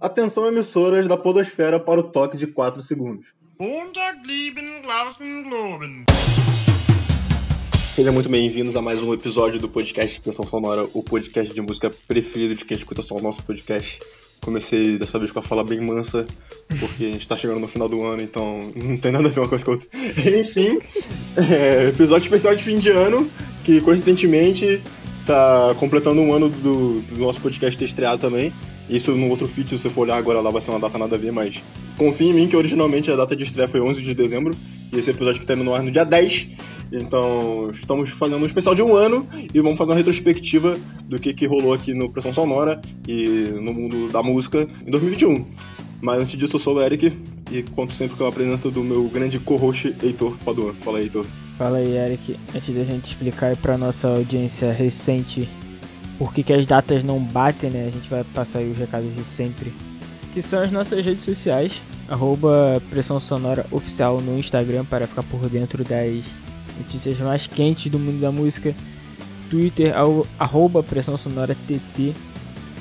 Atenção emissoras da podosfera para o toque de 4 segundos. Sejam muito bem-vindos a mais um episódio do podcast Canção Sonora, o podcast de música preferido de quem escuta só o nosso podcast. Comecei dessa vez com a fala bem mansa, porque a gente tá chegando no final do ano, então não tem nada a ver uma coisa com a outra. Enfim, é, episódio especial de fim de ano, que coincidentemente tá completando um ano do, do nosso podcast ter estreado também. Isso no outro feed, se você for olhar agora lá, vai ser uma data nada a ver, mas confia em mim que originalmente a data de estreia foi 11 de dezembro, e esse episódio que terminou no ar no dia 10. Então, estamos fazendo um especial de um ano e vamos fazer uma retrospectiva do que, que rolou aqui no Pressão Sonora e no mundo da música em 2021. Mas antes disso, eu sou o Eric e conto sempre com a presença do meu grande co-host Heitor Paduan. Fala aí, Heitor. Fala aí, Eric. Antes da gente explicar para nossa audiência recente por que, que as datas não batem, né? A gente vai passar aí os recados de sempre. Que são as nossas redes sociais. Arroba Pressão Sonora Oficial no Instagram para ficar por dentro das notícias mais quentes do mundo da música. Twitter, arroba Pressão Sonora TT.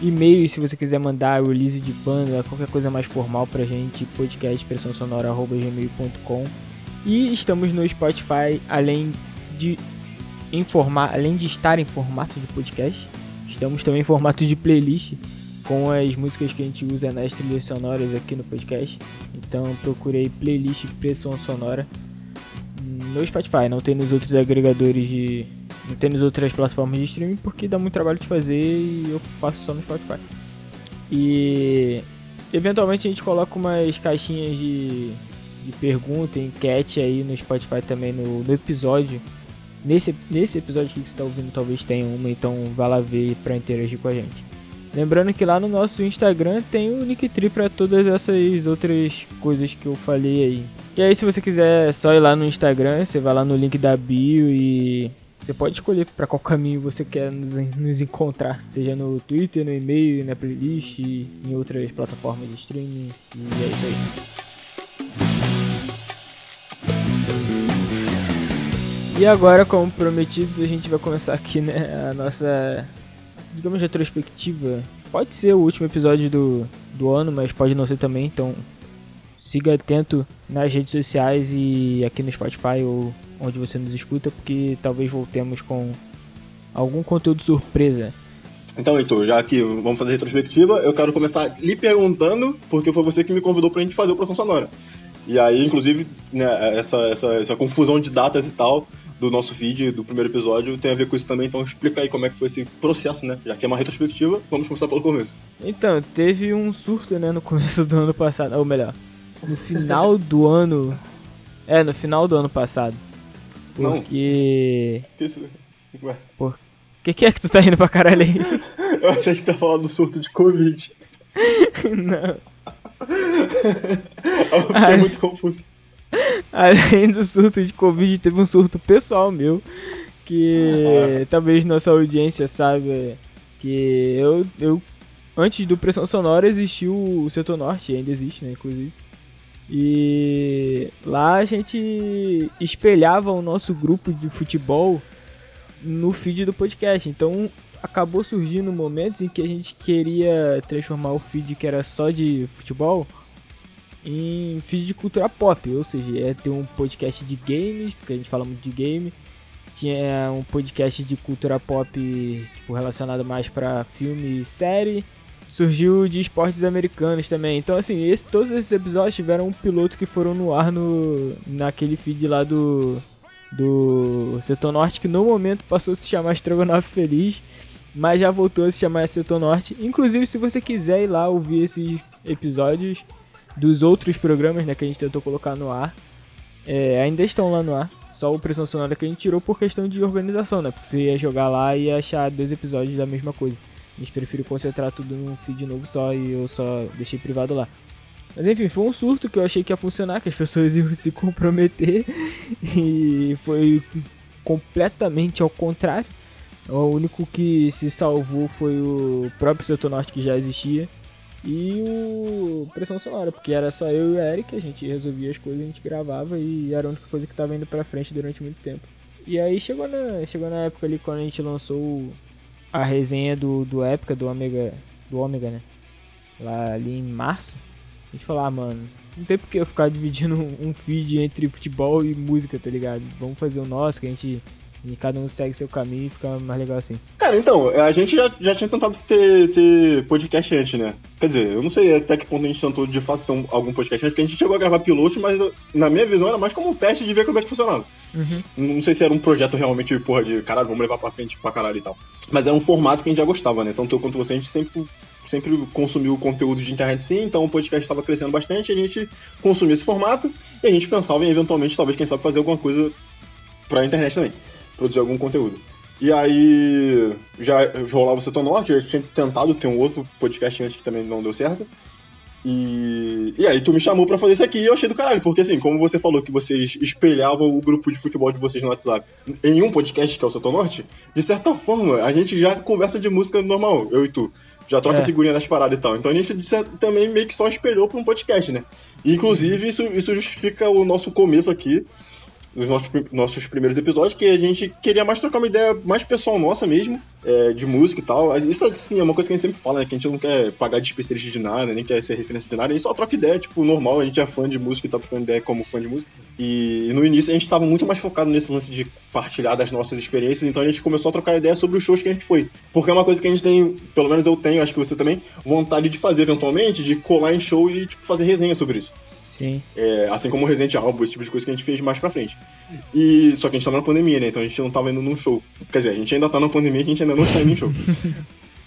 E-mail, se você quiser mandar release de banda, qualquer coisa mais formal pra gente, podcast pressão sonora, arroba gmail.com. E estamos no Spotify, além de informar, além de estar em formato de podcast, Estamos também em formato de playlist com as músicas que a gente usa nas trilhas sonoras aqui no podcast. Então procurei playlist Pressão Sonora no Spotify, não tem nos outros agregadores de. não tem nas outras plataformas de streaming porque dá muito trabalho de fazer e eu faço só no Spotify. E eventualmente a gente coloca umas caixinhas de, de pergunta, enquete aí no Spotify também no, no episódio Nesse, nesse episódio que você está ouvindo, talvez tenha uma, então vá lá ver para interagir com a gente. Lembrando que lá no nosso Instagram tem o Linktree para todas essas outras coisas que eu falei aí. E aí, se você quiser só ir lá no Instagram, você vai lá no link da bio e você pode escolher para qual caminho você quer nos, nos, encontrar, seja no Twitter, no e-mail, na playlist, em outras plataformas de streaming. E é isso aí. E agora, como prometido, a gente vai começar aqui, né, a nossa, digamos, retrospectiva. Pode ser o último episódio do, do ano, mas pode não ser também, então siga atento nas redes sociais e aqui no Spotify ou onde você nos escuta, porque talvez voltemos com algum conteúdo surpresa. Então, Heitor, já que vamos fazer retrospectiva, eu quero começar lhe perguntando, porque foi você que me convidou pra gente fazer o Proção Sonora. E aí, inclusive, né, essa, essa, essa confusão de datas e tal, do nosso feed, do primeiro episódio, tem a ver com isso também. Então explica aí como é que foi esse processo, né? Já que é uma retrospectiva, vamos começar pelo começo. Então, teve um surto, né, no começo do ano passado. Ou melhor, no final do ano. É, no final do ano passado. Porque. Não. Que isso? Ué. Por que, que é que tu tá indo pra caralho aí? Eu achei que tá falando do surto de Covid. Não. Eu fiquei muito confuso. Além do surto de Covid, teve um surto pessoal meu. Que talvez nossa audiência saiba que eu, eu antes do Pressão Sonora existiu o Setor Norte, ainda existe, né, inclusive. E lá a gente espelhava o nosso grupo de futebol no feed do podcast. Então acabou surgindo momentos em que a gente queria transformar o feed que era só de futebol em feed de cultura pop, ou seja, é ter um podcast de games, porque a gente fala muito de game. Tinha um podcast de cultura pop tipo, relacionado mais para filme e série. Surgiu de esportes americanos também. Então, assim, esse, todos esses episódios tiveram um piloto que foram no ar no, naquele feed lá do, do Setor Norte, que no momento passou a se chamar Estrogonofe Feliz, mas já voltou a se chamar Setor Norte. Inclusive, se você quiser ir lá ouvir esses episódios, dos outros programas né, que a gente tentou colocar no ar. É, ainda estão lá no ar. Só o Pressão Sonora que a gente tirou por questão de organização, né? Porque você ia jogar lá e ia achar dois episódios da mesma coisa. A gente preferiu concentrar tudo num feed novo só e eu só deixei privado lá. Mas enfim, foi um surto que eu achei que ia funcionar, que as pessoas iam se comprometer. E foi completamente ao contrário. O único que se salvou foi o próprio Setor Norte que já existia e o Pressão Sonora, porque era só eu e o Eric, a gente resolvia as coisas, a gente gravava e era a única coisa que tava indo pra frente durante muito tempo. E aí chegou na, chegou na época ali quando a gente lançou a resenha do, do Épica, do Ômega, do Ômega, né? lá ali em março, a gente falou, ah, mano, não tem por que eu ficar dividindo um feed entre futebol e música, tá ligado? Vamos fazer o nosso, que a gente e cada um segue seu caminho e fica mais legal assim. Cara, então, a gente já, já tinha tentado ter, ter podcast antes, né? Quer dizer, eu não sei até que ponto a gente tentou de fato ter algum podcast antes, porque a gente chegou a gravar piloto, mas na minha visão era mais como um teste de ver como é que funcionava. Uhum. Não sei se era um projeto realmente, porra, de caralho, vamos levar pra frente pra caralho e tal. Mas era um formato que a gente já gostava, né? Tanto eu quanto você, a gente sempre sempre consumiu conteúdo de internet sim, então o podcast estava crescendo bastante, a gente consumia esse formato e a gente pensava em eventualmente, talvez, quem sabe, fazer alguma coisa pra internet também produzir algum conteúdo. E aí já rolava o Setor Norte, eu tinha tentado ter um outro podcast antes que também não deu certo. E, e aí tu me chamou para fazer isso aqui e eu achei do caralho, porque assim, como você falou que vocês espelhavam o grupo de futebol de vocês no WhatsApp em um podcast que é o Setor Norte, de certa forma, a gente já conversa de música normal, eu e tu. Já troca é. figurinha das paradas e tal. Então a gente também meio que só espelhou pra um podcast, né? E, inclusive, isso, isso justifica o nosso começo aqui, nos nossos, nossos primeiros episódios, que a gente queria mais trocar uma ideia mais pessoal nossa mesmo, é, de música e tal. Isso, assim, é uma coisa que a gente sempre fala, né? Que a gente não quer pagar de especialista de nada, nem quer ser referência de nada, a gente só troca ideia, tipo, normal, a gente é fã de música e tá trocando ideia como fã de música. E, no início a gente tava muito mais focado nesse lance de partilhar das nossas experiências, então a gente começou a trocar ideia sobre os shows que a gente foi. Porque é uma coisa que a gente tem, pelo menos eu tenho, acho que você também, vontade de fazer eventualmente, de colar em show e, tipo, fazer resenha sobre isso. Sim. É, assim como o Resident Evil, esse tipo de coisa que a gente fez mais pra frente. E, só que a gente tava na pandemia, né? Então a gente não tava indo num show. Quer dizer, a gente ainda tá na pandemia, a gente ainda não está indo em show.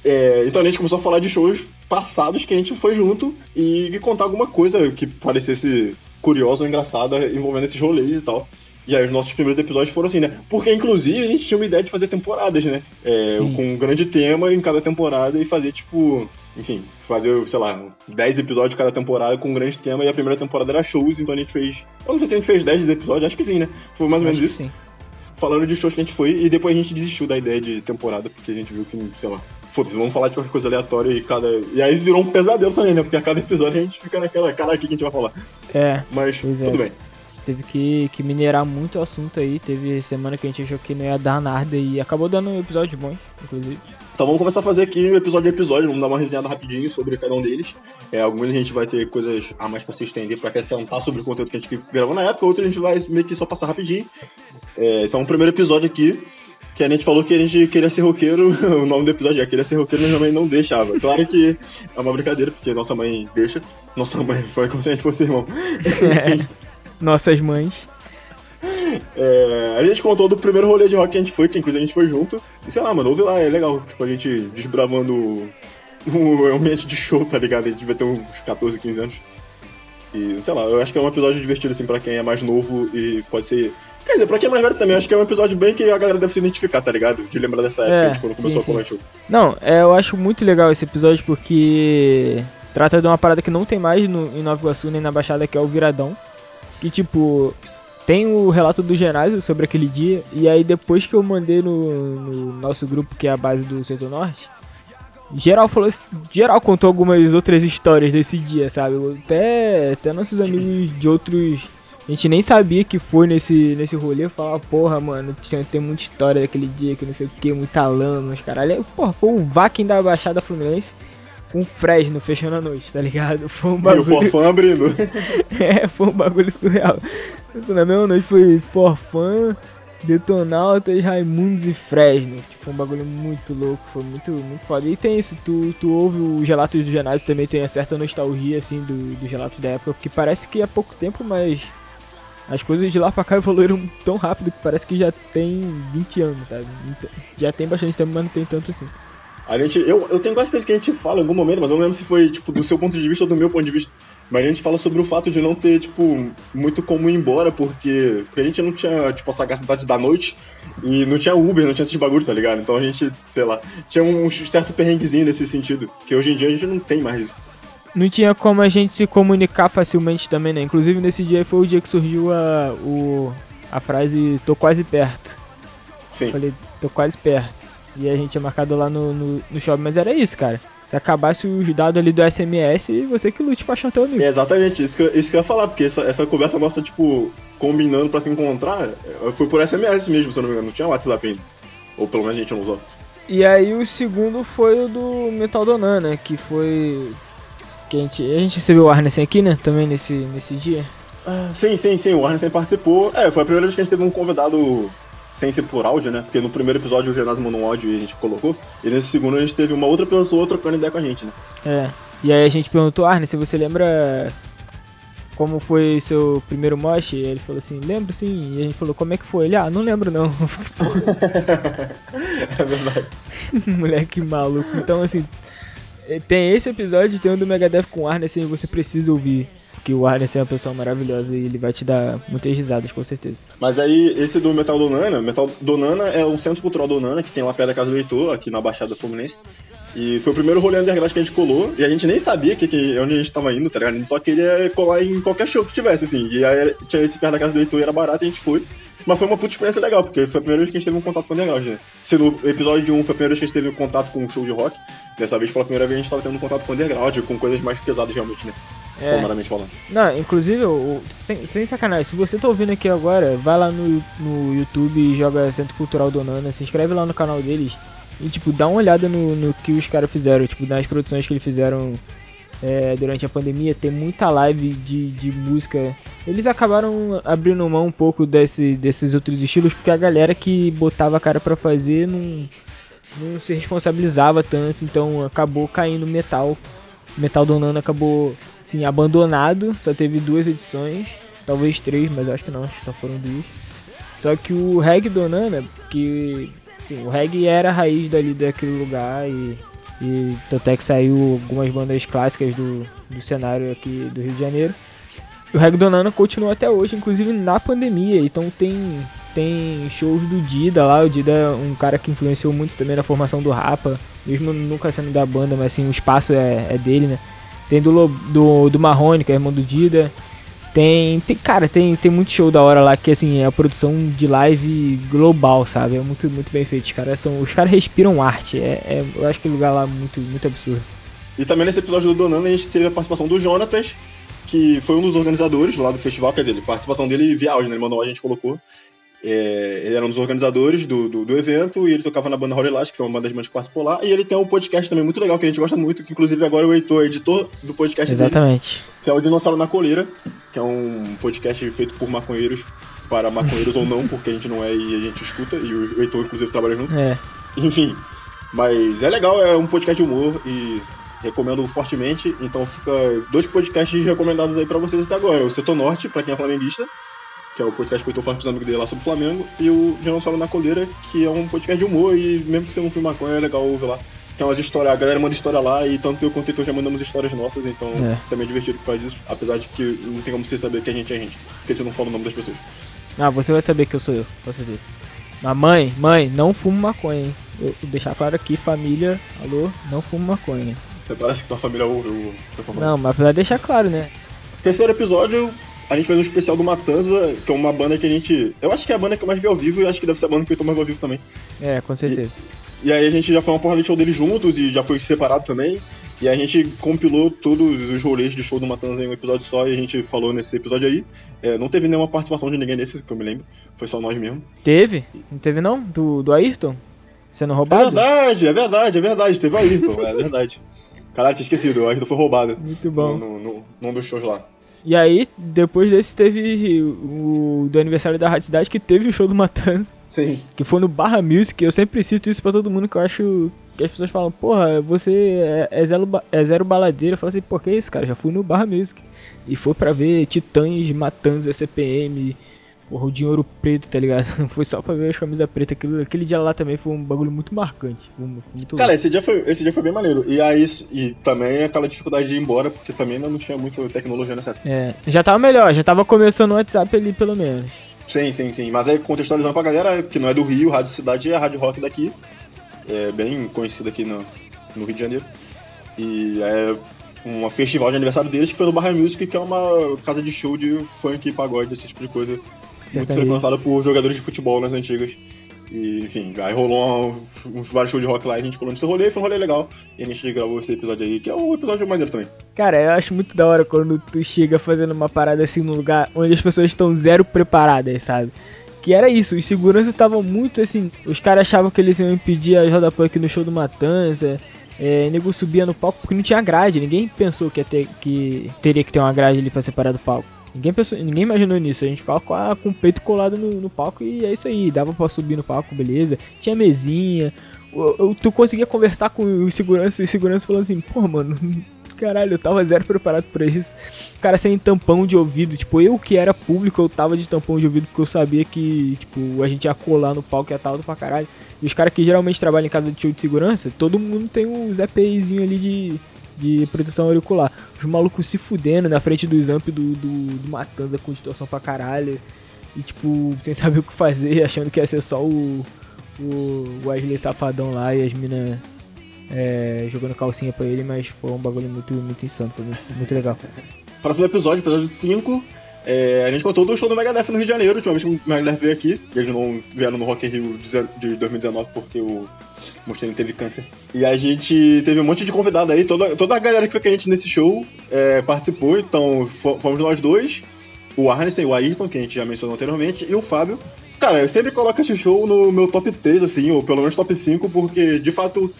É, então a gente começou a falar de shows passados que a gente foi junto e contar alguma coisa que parecesse curiosa ou engraçada envolvendo esses rolês e tal. E aí os nossos primeiros episódios foram assim, né? Porque inclusive a gente tinha uma ideia de fazer temporadas, né? É, com um grande tema em cada temporada e fazer, tipo, enfim, fazer, sei lá, 10 episódios cada temporada com um grande tema, e a primeira temporada era shows, então a gente fez. Eu não sei se a gente fez 10 episódios, acho que sim, né? Foi mais ou menos isso. Sim. Falando de shows que a gente foi, e depois a gente desistiu da ideia de temporada, porque a gente viu que, sei lá, foda-se, vamos falar de qualquer coisa aleatória e cada. E aí virou um pesadelo também, né? Porque a cada episódio a gente fica naquela, cara, aqui que a gente vai falar. É. Mas tudo é. bem. Teve que, que minerar muito o assunto aí. Teve semana que a gente achou que não ia dar nada e acabou dando um episódio bom, inclusive. Então vamos começar a fazer aqui episódio a episódio, vamos dar uma resenhada rapidinho sobre cada um deles. É, alguns a gente vai ter coisas a mais pra se estender, pra acrescentar sobre o conteúdo que a gente gravou na época, outros a gente vai meio que só passar rapidinho. É, então o primeiro episódio aqui, que a gente falou que a gente queria ser roqueiro, o nome do episódio é queria ser roqueiro, minha mãe não deixava. Claro que é uma brincadeira, porque nossa mãe deixa. Nossa mãe foi como se a gente fosse irmão. É, nossas mães. É, a gente contou do primeiro rolê de rock que a gente foi, que inclusive a gente foi junto. E sei lá, mano, ouve lá, é legal. Tipo, a gente desbravando o ambiente de show, tá ligado? A gente devia ter uns 14, 15 anos. E, sei lá, eu acho que é um episódio divertido, assim, pra quem é mais novo e pode ser. Quer dizer, pra quem é mais velho também, acho que é um episódio bem que a galera deve se identificar, tá ligado? De lembrar dessa época, é, de quando começou sim, a falar show. Não, é, eu acho muito legal esse episódio porque trata de uma parada que não tem mais no, em Nova Iguaçu nem na Baixada, que é o Viradão. Que, tipo, tem o relato do ginásio sobre aquele dia. E aí depois que eu mandei no, no nosso grupo, que é a base do Centro Norte, geral falou. Geral contou algumas outras histórias desse dia, sabe? Até, até nossos amigos de outros. A gente nem sabia que foi nesse, nesse rolê. Falava, porra, mano, tinha, tem muita história daquele dia que não sei o que, muita lama, os caralho. Porra, foi o Vakin da Baixada Fluminense com Fresno fechando a noite, tá ligado? Foi um bagulho. E o Forfã abrindo. é, foi um bagulho surreal. Isso na mesma noite foi Forfã, Detonautas, Raimundos e Fresno. Tipo, um bagulho muito louco, foi muito, muito foda. E tem isso, tu, tu ouve o Gelatos do Genásio também tem uma certa nostalgia, assim, do, do Gelatos da época, porque parece que é pouco tempo, mas as coisas de lá pra cá evoluíram tão rápido que parece que já tem 20 anos, sabe? Então, já tem bastante tempo, mas não tem tanto assim. A gente, eu, eu tenho quase certeza que a gente fala em algum momento, mas eu não lembro se foi, tipo, do seu ponto de vista ou do meu ponto de vista. Mas a gente fala sobre o fato de não ter, tipo, muito como ir embora, porque, porque a gente não tinha, tipo, a sagacidade da noite e não tinha Uber, não tinha esses bagulhos, tá ligado? Então a gente, sei lá, tinha um certo perrenguezinho nesse sentido, que hoje em dia a gente não tem mais isso. Não tinha como a gente se comunicar facilmente também, né? Inclusive nesse dia foi o dia que surgiu a, o, a frase tô quase perto. Sim. Eu falei, tô quase perto. E a gente tinha marcado lá no, no, no shopping, mas era isso, cara. Se acabasse os dados ali do SMS, você que lute pra achar teu amigo. É exatamente, isso que, eu, isso que eu ia falar, porque essa, essa conversa nossa, tipo, combinando pra se encontrar, foi por SMS mesmo, se eu não me engano, não tinha WhatsApp ainda. Ou pelo menos a gente não usou. E aí o segundo foi o do Metal Donan, né? Que foi. Que a gente, a gente recebeu o Arnessen aqui, né? Também nesse, nesse dia. Ah, sim, sim, sim. O Arnessen participou. É, foi a primeira vez que a gente teve um convidado sem ser por áudio, né? Porque no primeiro episódio o Genásio mandou um áudio e a gente colocou. E nesse segundo a gente teve uma outra pessoa trocando ideia com a gente, né? É. E aí a gente perguntou, Arne, se você lembra como foi seu primeiro mosh? Ele falou assim, lembro sim. E a gente falou, como é que foi? Ele, ah, não lembro não. é verdade. Moleque maluco. Então, assim, tem esse episódio, tem um do Megadeth com o Arne, assim, você precisa ouvir. Porque o Arnes é uma pessoa maravilhosa e ele vai te dar muitas risadas, com certeza. Mas aí, esse do Metal Donana, Metal Donana é um centro cultural Donana, que tem lá perto da casa do Heitor, aqui na Baixada Fluminense. E foi o primeiro rolê underground que a gente colou, e a gente nem sabia que, que, onde a gente tava indo, tá ligado? A gente só queria colar em qualquer show que tivesse, assim. E aí tinha esse perto da casa do Heitor e era barato e a gente foi. Mas foi uma puta experiência legal, porque foi a primeira vez que a gente teve um contato com o underground, né? Se no episódio de 1 foi a primeira vez que a gente teve um contato com um show de rock, dessa vez pela primeira vez a gente tava tendo um contato com o underground, com coisas mais pesadas realmente, né? É. Falando. Não, inclusive, sem, sem sacanagem, se você tá ouvindo aqui agora, vai lá no, no YouTube e joga Centro Cultural Donana, se inscreve lá no canal deles e, tipo, dá uma olhada no, no que os caras fizeram, tipo, nas produções que eles fizeram é, durante a pandemia, tem muita live de, de música. Eles acabaram abrindo mão um pouco desse, desses outros estilos, porque a galera que botava a cara para fazer não, não se responsabilizava tanto, então acabou caindo metal. Metal Donando acabou assim, abandonado, só teve duas edições, talvez três, mas acho que não, acho que só foram duas. Só que o reggae Donana, que sim, o reggae era a raiz dali daquele lugar e e tanto é que saiu algumas bandas clássicas do, do cenário aqui do Rio de Janeiro. O Reggae Donana continua até hoje, inclusive na pandemia. Então tem, tem shows do Dida lá. O Dida é um cara que influenciou muito também na formação do Rapa. Mesmo nunca sendo da banda, mas assim, o espaço é, é dele, né? Tem do, do, do Marrone, que é irmão do Dida. Tem, tem, cara, tem, tem muito show da hora lá que assim, é a produção de live global, sabe? É muito, muito bem feito. Os caras são, os caras respiram arte. É, é, eu acho que o lugar lá muito, muito absurdo. E também nesse episódio do Donando a gente teve a participação do Jonatas, que foi um dos organizadores lá do festival, quer dizer, a participação dele via áudio, né? Ele mandou a gente colocou. É, ele era um dos organizadores do, do, do, evento e ele tocava na banda Holy Last, que foi uma das bandas que participou lá. E ele tem um podcast também muito legal que a gente gosta muito, que inclusive agora o Heitor é editor do podcast Exatamente. Dele, que é o Dinossauro na Coleira, que é um podcast feito por maconheiros para maconheiros ou não, porque a gente não é e a gente escuta, e o Heitor inclusive trabalha junto. É. Enfim, mas é legal, é um podcast de humor e recomendo fortemente. Então fica dois podcasts recomendados aí para vocês até agora. O Setor Norte, para quem é flamenguista, que é o podcast que eu tô falando com os amigos dele lá sobre o Flamengo, e o Dinossauro na Coleira, que é um podcast de humor, e mesmo que você não filme maconha, é legal ouvir lá. Tem umas histórias, a galera manda história lá, e tanto eu quanto o Heitor já mandamos histórias nossas, então é. também é divertido por causa disso, apesar de que não tem como você saber que a gente é a gente, porque a gente não fala o nome das pessoas. Ah, você vai saber que eu sou eu, com certeza. Mas mãe, mãe, não fumo maconha, hein? Eu, vou deixar claro aqui, família, alô, não fumo maconha. Você parece que tua família ouve o pessoal Não, mas pra deixar claro, né? Terceiro episódio, a gente fez um especial do Matanza, que é uma banda que a gente. Eu acho que é a banda que eu mais vi ao vivo e acho que deve ser a banda que eu tô mais ao vivo também. É, com certeza. E, e aí a gente já foi uma porra de show deles juntos e já foi separado também. E a gente compilou todos os rolês de show do Matanza em um episódio só e a gente falou nesse episódio aí. É, não teve nenhuma participação de ninguém nesse, que eu me lembro. Foi só nós mesmo. Teve? Não teve não? Do, do Ayrton? Sendo roubado? É verdade, é verdade, é verdade. Teve o Ayrton, é verdade. Caralho, tinha esquecido, o Ayrton foi roubado. Muito bom. Num dos shows lá. E aí, depois desse, teve o do aniversário da Rádio Cidade, que teve o show do Matanza. Sim. Que foi no Barra Music. Eu sempre cito isso pra todo mundo, que eu acho que as pessoas falam, porra, você é, é, zero, é zero baladeira. Eu falo assim, por que isso, cara? Já fui no Barra Music. E foi pra ver Titãs, Matanza, CPM, Porra, o dinheiro preto, tá ligado? Foi só pra ver as camisas pretas. Aquele, aquele dia lá também foi um bagulho muito marcante. Muito Cara, esse dia, foi, esse dia foi bem maneiro. E aí, e também aquela dificuldade de ir embora, porque também ainda não tinha muita tecnologia nessa época. É, já tava melhor, já tava começando o WhatsApp ali, pelo menos. Sim, sim, sim. Mas aí, contextualizando pra galera, que não é do Rio, Rádio Cidade é a Rádio Rock daqui. É bem conhecida aqui no, no Rio de Janeiro. E é um festival de aniversário deles que foi no Barra Music, que é uma casa de show de funk e pagode, esse tipo de coisa muito frequentada por jogadores de futebol nas antigas. E, enfim, aí rolou uns, uns vários shows de rock lá e a gente colou nesse rolê, foi um rolê legal. E a gente gravou esse episódio aí, que é um episódio maneiro também. Cara, eu acho muito da hora quando tu chega fazendo uma parada assim num lugar onde as pessoas estão zero preparadas, sabe? Que era isso, os seguranças estavam muito assim. Os caras achavam que eles iam impedir a roda punk no show do Matanza. é, nego subia no palco porque não tinha grade. Ninguém pensou que, ter, que teria que ter uma grade ali pra separar do palco. Ninguém pensou, ninguém imaginou nisso. A gente ficava com, a, com o peito colado no, no, palco e é isso aí. Dava pra subir no palco, beleza. Tinha mesinha. Eu, eu, tu conseguia conversar com os seguranças e os seguranças falando assim, pô, mano, caralho, eu tava zero preparado pra isso. Cara, sem tampão de ouvido. Tipo, eu que era público, eu tava de tampão de ouvido porque eu sabia que, tipo, a gente ia colar no palco e ia tal pra caralho. E os caras que geralmente trabalham em casa de show de segurança, todo mundo tem uns EPIzinho ali de, de proteção auricular. Os malucos se fudendo na frente dos amp do, do, do Matanza com distorção pra caralho. E tipo, sem saber o que fazer, achando que ia ser só o, o Wesley Safadão lá e as minas é, jogando calcinha pra ele, mas foi um bagulho muito, muito insano, foi muito, muito legal. Próximo episódio, episódio 5, é, a gente contou do show do Megadeth no Rio de Janeiro, última vez que o Megadeth veio aqui. Eles não vieram no Rock in Rio de 2019 porque o Mustaine teve câncer. E a gente teve um monte de convidado aí, toda, toda a galera que foi com a gente nesse show é, participou, então fomos nós dois, o Arnesen, o Ayrton, que a gente já mencionou anteriormente, e o Fábio. Cara, eu sempre coloco esse show no meu top 3, assim, ou pelo menos top 5, porque de fato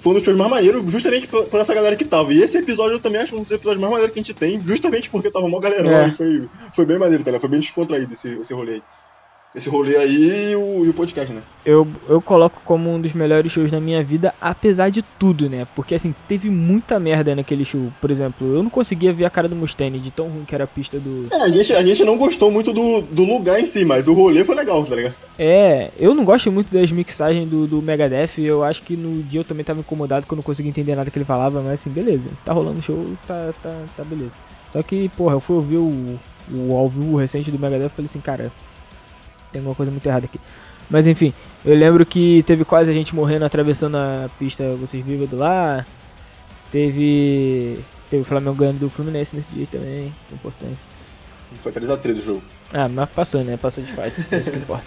foi um dos shows mais maneiros, justamente por, por, essa galera que tava. E esse episódio eu também acho um dos episódios mais maneiros que a gente tem, justamente porque tava uma galera é. e foi, foi bem maneiro, tá ligado? Foi bem descontraído esse, esse rolê aí esse rolê aí e o, e o, podcast, né? Eu, eu coloco como um dos melhores shows da minha vida, apesar de tudo, né? Porque assim, teve muita merda naquele show. Por exemplo, eu não conseguia ver a cara do Mustaine de tão ruim que era a pista do. É, a gente, a gente não gostou muito do, do lugar em si, mas o rolê foi legal, tá ligado? É, eu não gosto muito das mixagens do, do Megadeth. Eu acho que no dia eu também tava incomodado que eu não conseguia entender nada que ele falava, mas assim, beleza. Tá rolando show, tá, tá, tá beleza. Só que, porra, eu fui ouvir o, o ao vivo recente do Megadeth e falei assim, cara, tem alguma coisa muito errada aqui. Mas enfim, eu lembro que teve quase a gente morrendo atravessando a pista Vocês do lá. Teve. Teve o Flamengo ganhando do Fluminense nesse dia também. Importante. Foi 3x3 o jogo. Ah, mas passou, né? Passou de fase. é isso que importa.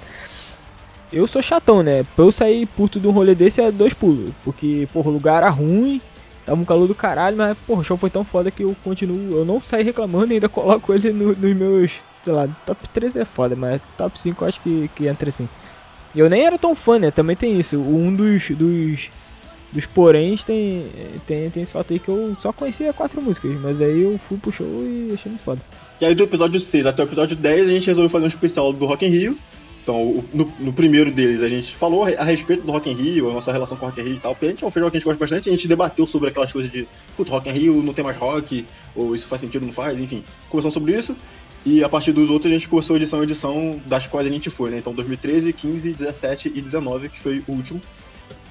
Eu sou chatão, né? Pra eu sair puto de um rolê desse é dois pulos. Porque, porra, o lugar era ruim. Tava um calor do caralho, mas, porra, o show foi tão foda que eu continuo. Eu não saí reclamando e ainda coloco ele no, nos meus sei lá, top 3 é foda, mas top 5 eu acho que, que entra assim. Eu nem era tão fã, né? Também tem isso. Um dos, dos, dos poréns tem, tem, tem esse fato aí que eu só conhecia quatro músicas, mas aí eu fui pro show e achei muito foda. E aí do episódio 6 até o episódio 10 a gente resolveu fazer um especial do Rock in Rio. Então, no, no, primeiro deles, a gente falou a respeito do Rock in Rio, a nossa relação com o Rock in Rio e tal. Porque a gente é um festival que a gente gosta bastante, a gente debateu sobre aquelas coisas de, puto, Rock in Rio não tem mais rock, ou isso faz sentido, não faz, enfim. Conversamos sobre isso. E a partir dos outros a gente cursou edição edição das quais a gente foi, né? Então 2013, 15, 17 e 19, que foi o último.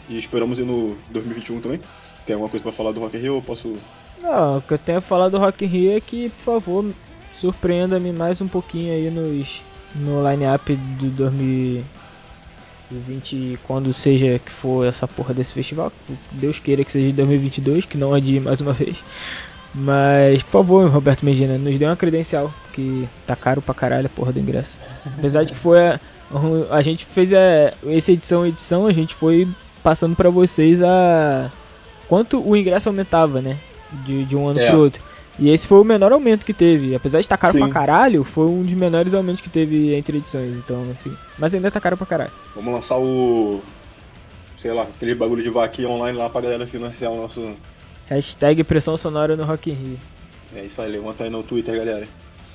E esperamos ir no 2021 também. Tem alguma coisa para falar do Rock in Rio ou posso... Não, o que eu tenho a falar do Rock in Rio é que, por favor, surpreenda-me mais um pouquinho aí nos, no line-up do 2020, quando seja que for essa porra desse festival. Deus queira que seja de 2022, que não adie mais uma vez. Mas, por favor, Roberto Medina, nos dê uma credencial, que tá caro pra caralho a porra do ingresso. Apesar de que foi a, a gente fez a, essa edição edição, a gente foi passando para vocês a quanto o ingresso aumentava, né? De, de um ano é. pro outro. E esse foi o menor aumento que teve. Apesar de estar tá caro Sim. pra caralho, foi um dos menores aumentos que teve entre edições. Então, assim. Mas ainda tá caro pra caralho. Vamos lançar o. Sei lá, aquele bagulho de vaquinha online lá pra galera financiar o nosso Hashtag pressão sonora no Rock in Rio. É isso aí, levanta aí no Twitter, galera.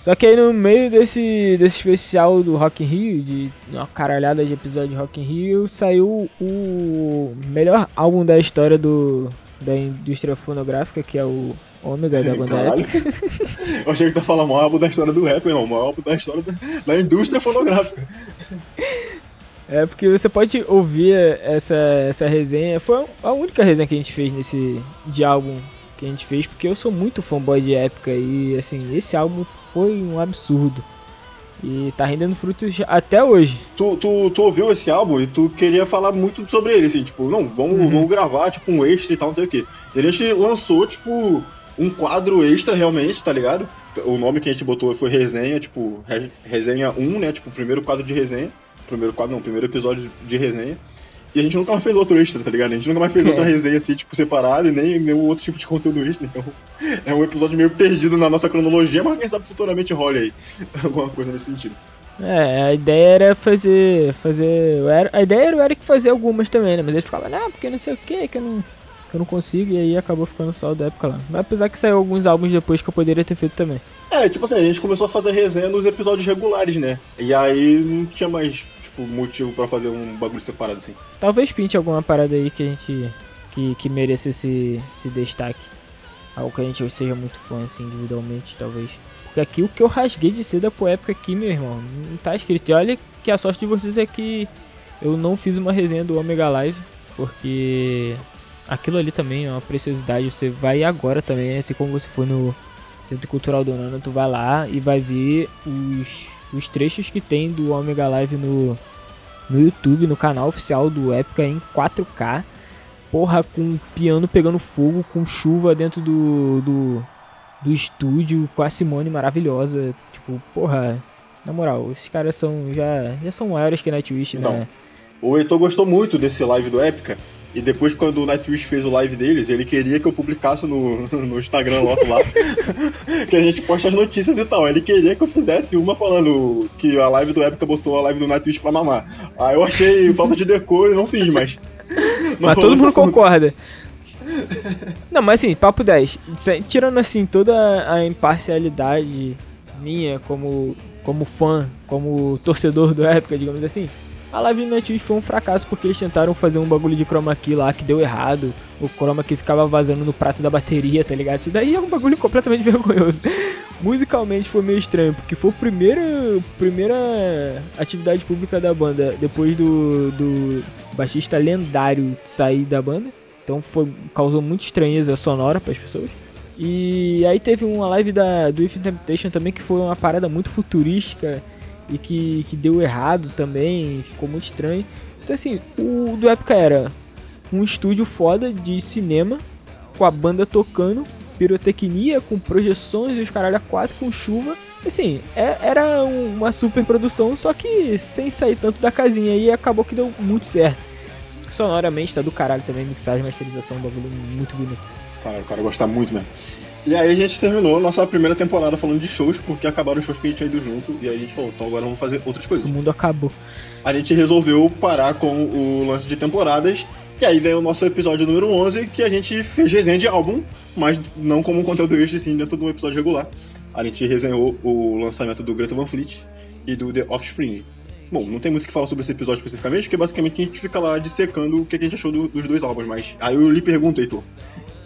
Só que aí no meio desse, desse especial do Rock in Rio, de uma caralhada de episódio de Rock in Rio, saiu o melhor álbum da história do, da indústria fonográfica, que é o Ômega da banda Eu achei que tá falando o maior álbum da história do rap, não, o maior álbum da história da, da indústria fonográfica. É porque você pode ouvir essa, essa resenha. Foi a única resenha que a gente fez nesse de álbum que a gente fez, porque eu sou muito fanboy de época e assim, esse álbum foi um absurdo. E tá rendendo frutos até hoje. Tu, tu, tu ouviu esse álbum e tu queria falar muito sobre ele, assim, tipo, não, vamos, uhum. vamos gravar, tipo, um extra e tal, não sei o quê. E a gente lançou, tipo, um quadro extra realmente, tá ligado? O nome que a gente botou foi resenha, tipo, resenha 1, né? Tipo, o primeiro quadro de resenha primeiro quadro, não, primeiro episódio de resenha. E a gente nunca mais fez outro extra, tá ligado? A gente nunca mais fez é. outra resenha assim, tipo, separada e nem nenhum outro tipo de conteúdo extra. Então, é um episódio meio perdido na nossa cronologia, mas quem sabe futuramente role aí alguma coisa nesse sentido. É, a ideia era fazer. fazer a ideia era o Eric fazer algumas também, né? Mas ele ficava, não, porque não sei o que, que eu não. eu não consigo, e aí acabou ficando só da época lá. Mas apesar que saiu alguns álbuns depois que eu poderia ter feito também. É, tipo assim, a gente começou a fazer resenha nos episódios regulares, né? E aí não tinha mais, tipo, motivo pra fazer um bagulho separado assim. Talvez pinte alguma parada aí que a gente. que, que mereça esse, esse destaque. Algo que a gente seja muito fã, assim, individualmente, talvez. Porque aqui o que eu rasguei de seda por época aqui, meu irmão, não tá escrito. E olha que a sorte de vocês é que eu não fiz uma resenha do Omega Live, porque aquilo ali também é uma preciosidade. Você vai agora também, assim como você foi no Centro Cultural do Nano, tu vai lá e vai ver os, os trechos que tem do Omega Live no, no YouTube, no canal oficial do Epica em 4K. Porra, com piano pegando fogo, com chuva dentro do, do, do estúdio, com a Simone maravilhosa. Tipo, porra, na moral, esses caras são já, já são maiores que Nightwish, Então, né? O Heitor gostou muito desse live do Épica. E depois, quando o Nightwish fez o live deles, ele queria que eu publicasse no, no Instagram nosso lá. que a gente posta as notícias e tal. Ele queria que eu fizesse uma falando que a live do Épica botou a live do Nightwish pra mamar. Aí eu achei falta de decor e não fiz, mas. Não Mas todo mundo assunto. concorda. Não, mas assim, papo 10. Se- Tirando assim toda a imparcialidade minha como, como fã, como torcedor do época, digamos assim, a Live Nightwish foi um fracasso porque eles tentaram fazer um bagulho de chroma key lá que deu errado. O chroma key ficava vazando no prato da bateria, tá ligado? Isso daí é um bagulho completamente vergonhoso. Musicalmente foi meio estranho, porque foi a primeira, primeira atividade pública da banda depois do, do baixista lendário sair da banda. Então foi, causou muita estranheza sonora para as pessoas. E aí teve uma live da, do If Temptation também que foi uma parada muito futurística e que, que deu errado também, ficou muito estranho. Então assim, o do Época era um estúdio foda de cinema, com a banda tocando, pirotecnia, com projeções e os caralho a quatro, com chuva. Assim, é- era um- uma super produção, só que sem sair tanto da casinha e acabou que deu muito certo. Sonoramente tá do caralho também, mixagem, masterização, um bagulho muito bonito. Cara, o cara gosta muito mesmo. E aí a gente terminou nossa primeira temporada falando de shows, porque acabaram os shows que a gente tinha ido junto. E aí a gente falou, então agora vamos fazer outras coisas. O mundo acabou. a gente resolveu parar com o lance de temporadas. E aí vem o nosso episódio número 11, que a gente fez resenha de álbum, mas não como um conteúdo extra, sim, dentro de um episódio regular. A gente resenhou o lançamento do Greta Van Fleet e do The Offspring. Bom, não tem muito o que falar sobre esse episódio especificamente, porque basicamente a gente fica lá dissecando o que a gente achou do- dos dois álbuns, mas aí eu lhe pergunto, Heitor,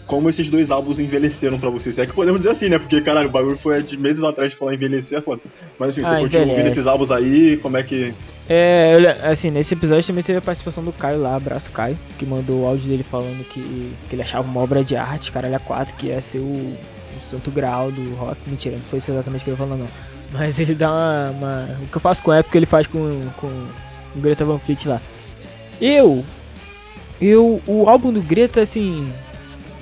como esses dois álbuns envelheceram pra você? Se é que podemos dizer assim, né? Porque, caralho, o bagulho foi de meses atrás de falar envelhecer, é foda. Mas enfim, você Ah, continua ouvindo esses álbuns aí, como é que... É, assim, nesse episódio também teve a participação do Caio lá, abraço Caio, que mandou o áudio dele falando que, que ele achava uma obra de arte, caralho, a 4, que ia ser o, o santo graal do rock. Mentira, não foi isso exatamente o que ele falou, não. Mas ele dá uma, uma- O que eu faço com a época ele faz com, com o Greta Van Fleet lá. Eu. Eu. O álbum do Greta, assim.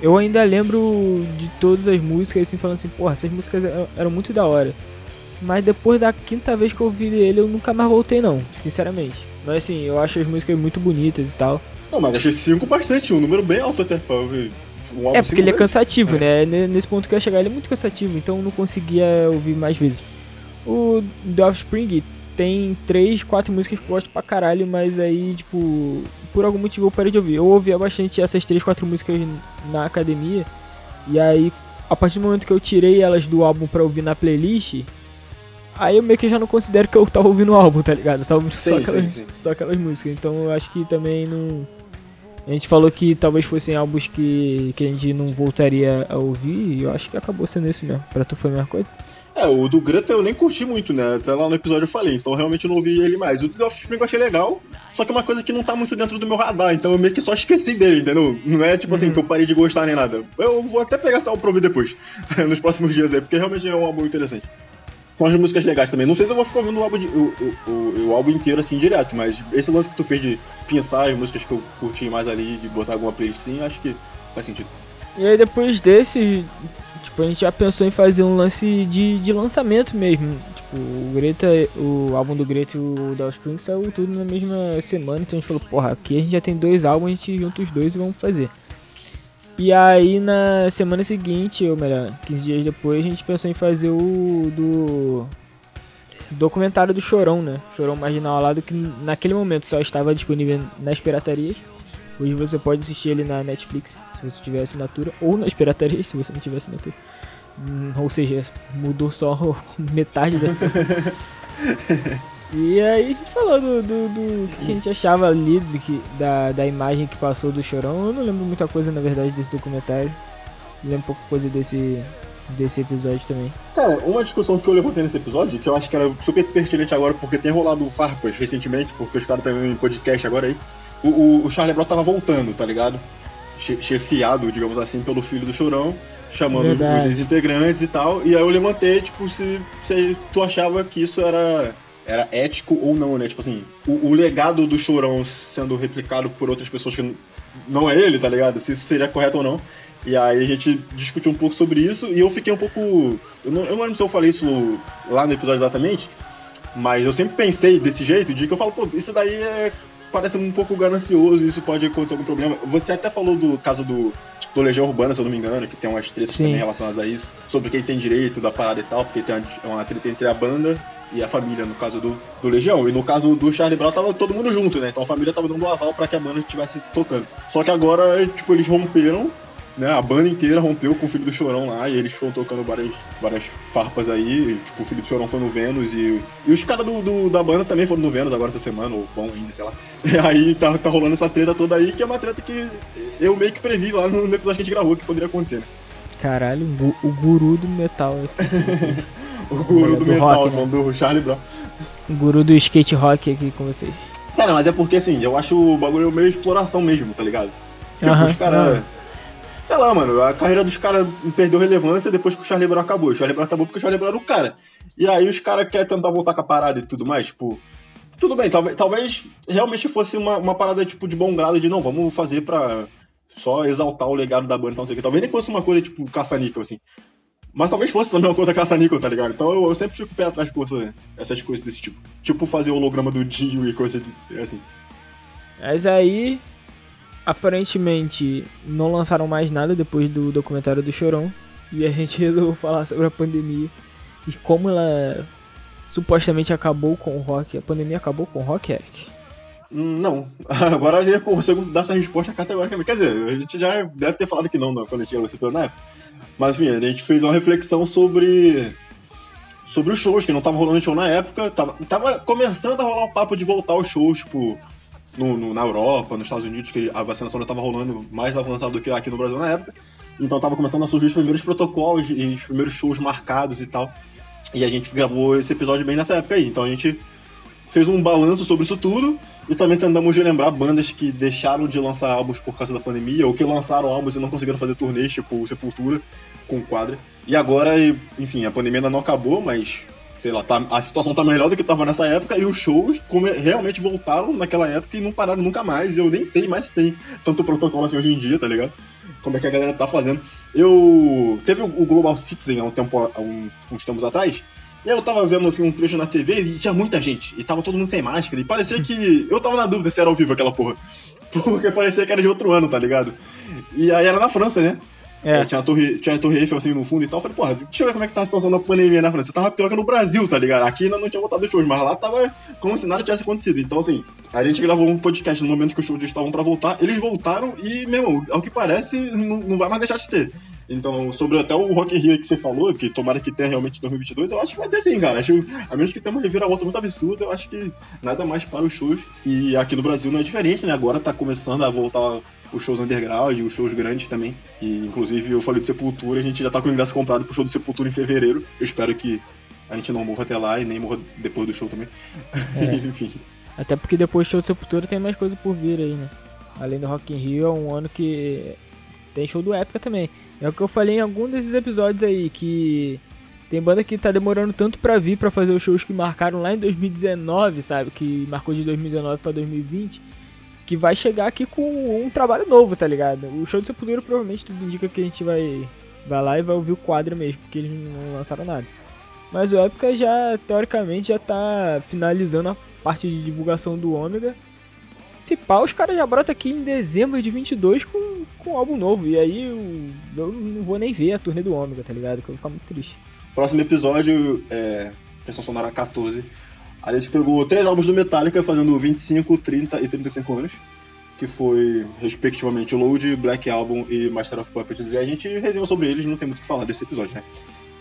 Eu ainda lembro de todas as músicas, assim, falando assim, porra, essas músicas eram- eram muito da hora. Mas depois da quinta vez que eu ouvi ele, eu nunca mais voltei, não, sinceramente. Mas assim, eu acho as músicas muito bonitas e tal. Não, mas achei 5 bastante, um número bem alto até pra ouvir. Um É, porque cinco ele é cansativo, né? N- Nesse ponto que eu ia chegar, ele é muito cansativo, então eu não conseguia ouvir mais vezes. O The Offspring tem três, quatro músicas que eu gosto pra caralho, mas aí, tipo, por algum motivo eu parei de ouvir. Eu ouvia bastante essas três, quatro músicas na academia, e aí, a partir do momento que eu tirei elas do álbum pra ouvir na playlist, aí eu meio que já não considero que eu tava ouvindo o álbum, tá ligado? Eu tava ouvindo só Sim, aquelas, sim, sim. só aquelas músicas. Então eu acho que também não. A gente falou que talvez fossem álbuns que, que a gente não voltaria a ouvir, e eu acho que acabou sendo isso mesmo. Pra tu foi a mesma coisa? É, o do Greta eu nem curti muito, né? Até lá no episódio eu falei, então realmente eu não ouvi ele mais. O do Offspring eu achei legal, só que é uma coisa que não tá muito dentro do meu radar, então eu meio que só esqueci dele, entendeu? Não é tipo assim que eu parei de gostar nem nada. Eu vou até pegar essa álbum pra ouvir depois, nos próximos dias aí, porque realmente é um álbum interessante. São as músicas legais também. Não sei se eu vou ficar ouvindo o álbum, de- o, o, o- álbum inteiro assim direto, mas esse lance que tu fez de pensar as músicas que eu curti mais ali, de botar alguma playlist sim, acho que faz sentido. E aí depois desse, tipo, a gente já pensou em fazer um lance de, de lançamento mesmo. Tipo, o Greta, o álbum do Greta e o da Offspring saiu tudo na mesma semana, então a gente falou, porra, aqui a gente já tem dois álbuns, a gente junta os dois e vamos fazer. E aí na semana seguinte, ou melhor, 15 dias depois, a gente pensou em fazer o do documentário do Chorão, né? Chorão Marginal lá do que naquele momento só estava disponível nas piratarias. Hoje você pode assistir ele na Netflix, se você tiver assinatura, ou nas piratarias, se você não tiver assinatura. Hum, ou seja, mudou só metade da situação. e aí a gente falou do, do, do que a gente achava ali que, da, da imagem que passou do Chorão. Eu não lembro muita coisa, na verdade, desse documentário. Eu lembro pouca coisa desse, desse episódio também. Cara, uma discussão que eu levantei nesse episódio, que eu acho que era super pertinente agora, porque tem rolado farpas recentemente, porque os caras estão em podcast agora aí. O, o, o Charlie Brown tava voltando, tá ligado? Che chefiado, digamos assim, pelo filho do Chorão, chamando Verdade. os integrantes e tal. E aí eu levantei, tipo, se, se tu achava que isso era era ético ou não, né? Tipo assim, o, o, legado do Chorão sendo replicado por outras pessoas que não é ele, tá ligado? Se isso seria correto ou não. E aí a gente discutiu um pouco sobre isso e eu fiquei um pouco. Eu não, eu não lembro se eu falei isso lá no episódio exatamente, mas eu sempre pensei desse jeito, de que eu falo, pô, isso daí é, parece um pouco ganancioso, isso pode acontecer algum problema. Você até falou do caso do, do Legião Urbana, se eu não me engano, que tem umas tretas também relacionadas a isso, sobre quem tem direito da parada e tal, porque tem uma, uma treta entre a banda e a família, no caso do, do Legião. E no caso do Charlie Brown, tava todo mundo junto, né? Então a família tava dando um aval pra que a banda estivesse tocando. Só que agora, tipo, eles romperam né, a banda inteira rompeu com o Filho do Chorão lá e eles foram tocando várias, várias farpas aí. Tipo, o Filho do Chorão foi no Vênus e, e os caras do, do, da banda também foram no Vênus agora essa semana, ou vão ainda, sei lá. E aí tá, tá rolando essa treta toda aí, que é uma treta que eu meio que previ lá no, no episódio que a gente gravou que poderia acontecer, né? Caralho, o guru do metal. o guru do, do metal, rock, né? do Charlie Brown. O guru do skate rock aqui com vocês. Cara, mas é porque assim, eu acho o bagulho meio exploração mesmo, tá ligado? Tipo, uh -huh, os caras. Uh -huh Sei lá, mano, a carreira dos caras perdeu relevância depois que o Charlie Brown acabou. O Charlie Brown acabou porque o Charlie Brown era o cara. E aí os caras querem tentar voltar com a parada e tudo mais, tipo. Tudo bem, talvez, talvez realmente fosse uma, uma parada tipo de bom grado de não, vamos fazer pra só exaltar o legado da banda e não sei o que. Talvez nem fosse uma coisa tipo caça-níquel, assim. Mas talvez fosse também uma coisa caça-níquel, tá ligado? Então eu, eu, sempre fico pé atrás com essa, essas coisas desse tipo. Tipo fazer holograma do Dio e coisa assim. Mas aí, aparentemente não lançaram mais nada depois do documentário do Chorão. E a gente resolveu falar sobre a pandemia e como ela supostamente acabou com o rock. A pandemia acabou com o rock, Eric? Não. Agora a gente consegue dar essa resposta categoricamente. Quer dizer, a gente já deve ter falado que não, não quando a gente lançou na época. Mas enfim, a gente fez uma reflexão sobre. Sobre os shows, que não tava rolando show na época. Tava, tava começando a rolar um papo de voltar aos shows, tipo no, no, na Europa, nos Estados Unidos, que a vacinação já estava rolando mais avançada do que aqui no Brasil na época. Então estava começando a surgir os primeiros protocolos e os primeiros shows marcados e tal. E a gente gravou esse episódio bem nessa época aí. Então a gente fez um balanço sobre isso tudo e também tentamos lembrar bandas que deixaram de lançar álbuns por causa da pandemia ou que lançaram álbuns e não conseguiram fazer turnês, tipo Sepultura com quadra. E agora, enfim, a pandemia ainda não acabou, mas sei lá, tá, a situação tá melhor do que tava nessa época e os shows realmente voltaram naquela época e não pararam nunca mais. Eu nem sei mais se tem tanto protocolo assim hoje em dia, tá ligado? Como é que a galera tá fazendo. Eu. Teve o Global Citizen há um tempo, há uns tempos atrás. E aí eu tava vendo assim, um trecho na TV e tinha muita gente. E tava todo mundo sem máscara. E parecia que. Eu tava na dúvida se era ao vivo aquela porra. Porque parecia que era de outro ano, tá ligado? E aí era na França, né? É. tinha, a torre, tinha a Torre Eiffel assim no fundo e tal. Eu falei, porra, deixa eu ver como é que tá a situação da pandemia na França. Tava pior que no Brasil, tá ligado? Aqui ainda não tinha voltado os shows, mas lá tava como se nada tivesse acontecido. Então, assim, a gente gravou um podcast no momento que os shows estavam pra voltar. Eles voltaram e, meu, ao que parece, não, não vai mais deixar de ter. Então, sobre até o Rock in Rio que você falou, que tomara que tenha realmente em 2022, eu acho que vai ter sim, cara. Acho, a menos que tenha uma reviravolta muito absurda, eu acho que nada mais para os shows. E aqui no Brasil não é diferente, né? Agora tá começando a voltar os shows underground, os shows grandes também. E inclusive eu falei do Sepultura, a gente já tá com o ingresso comprado pro show do Sepultura em fevereiro. Eu espero que a gente não morra até lá e nem morra depois do show também. É. Enfim. Até porque depois do show do Sepultura tem mais coisa por vir aí, né? Além do Rock in Rio, é um ano que tem show do Épica também. É o que eu falei em algum desses episódios aí, que tem banda que tá demorando tanto pra vir pra fazer os shows que marcaram lá em 2019, sabe? Que marcou de 2019 pra 2020 que vai chegar aqui com um trabalho novo, tá ligado? O show de Sepultura provavelmente tudo indica que a gente vai, vai lá e vai ouvir o quadro mesmo, porque eles não lançaram nada. Mas o Epica já, teoricamente, já tá finalizando a parte de divulgação do Ômega. Se pá, os caras já brotam aqui em dezembro de 22 com, com um álbum novo. E aí eu, eu não vou nem ver a turnê do Ômega, tá ligado? Que eu vou ficar muito triste. Próximo episódio é. Pressão Sonora 14 a gente pegou três álbuns do Metallica fazendo 25, 30 e 35 anos. que foi, respectivamente, Load, Black Album e Master of Puppets. E a gente resenhou sobre eles, não tem muito o que falar desse episódio, né?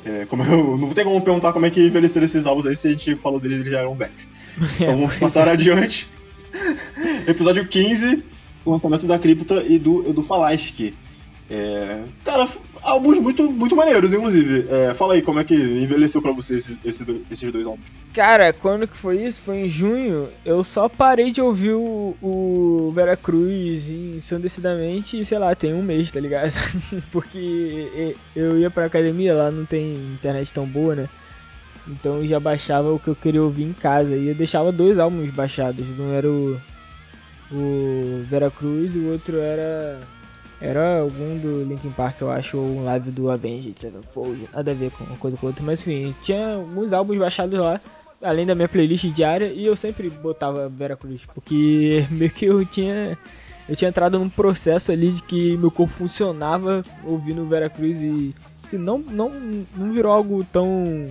É, como eu não tem como perguntar como é que envelheceram esses álbuns aí se a gente falou deles eles já eram velhos. Então vamos passar adiante. Episódio 15, o lançamento da Cripta e do, do Falasque. É, cara, álbuns muito, muito maneiros, inclusive. É, fala aí, como é que envelheceu pra você esse, esse, esses dois álbuns? Cara, quando que foi isso? Foi em junho. Eu só parei de ouvir o, o Veracruz ensandecidamente, sei lá, tem um mês, tá ligado? Porque eu ia pra academia, lá não tem internet tão boa, né? Então eu já baixava o que eu queria ouvir em casa. E eu deixava dois álbuns baixados. Um era o, o Veracruz e o outro era era algum do Linkin Park, eu acho, ou um live do Avenged Sevenfold. Nada a ver com uma coisa com outra. Mas enfim, tinha alguns álbuns baixados lá, além da minha playlist diária, e eu sempre botava Vera Cruz, porque meio que eu tinha. Eu tinha entrado num processo ali de que meu corpo funcionava ouvindo Vera Cruz e. Assim, não, não, não virou algo tão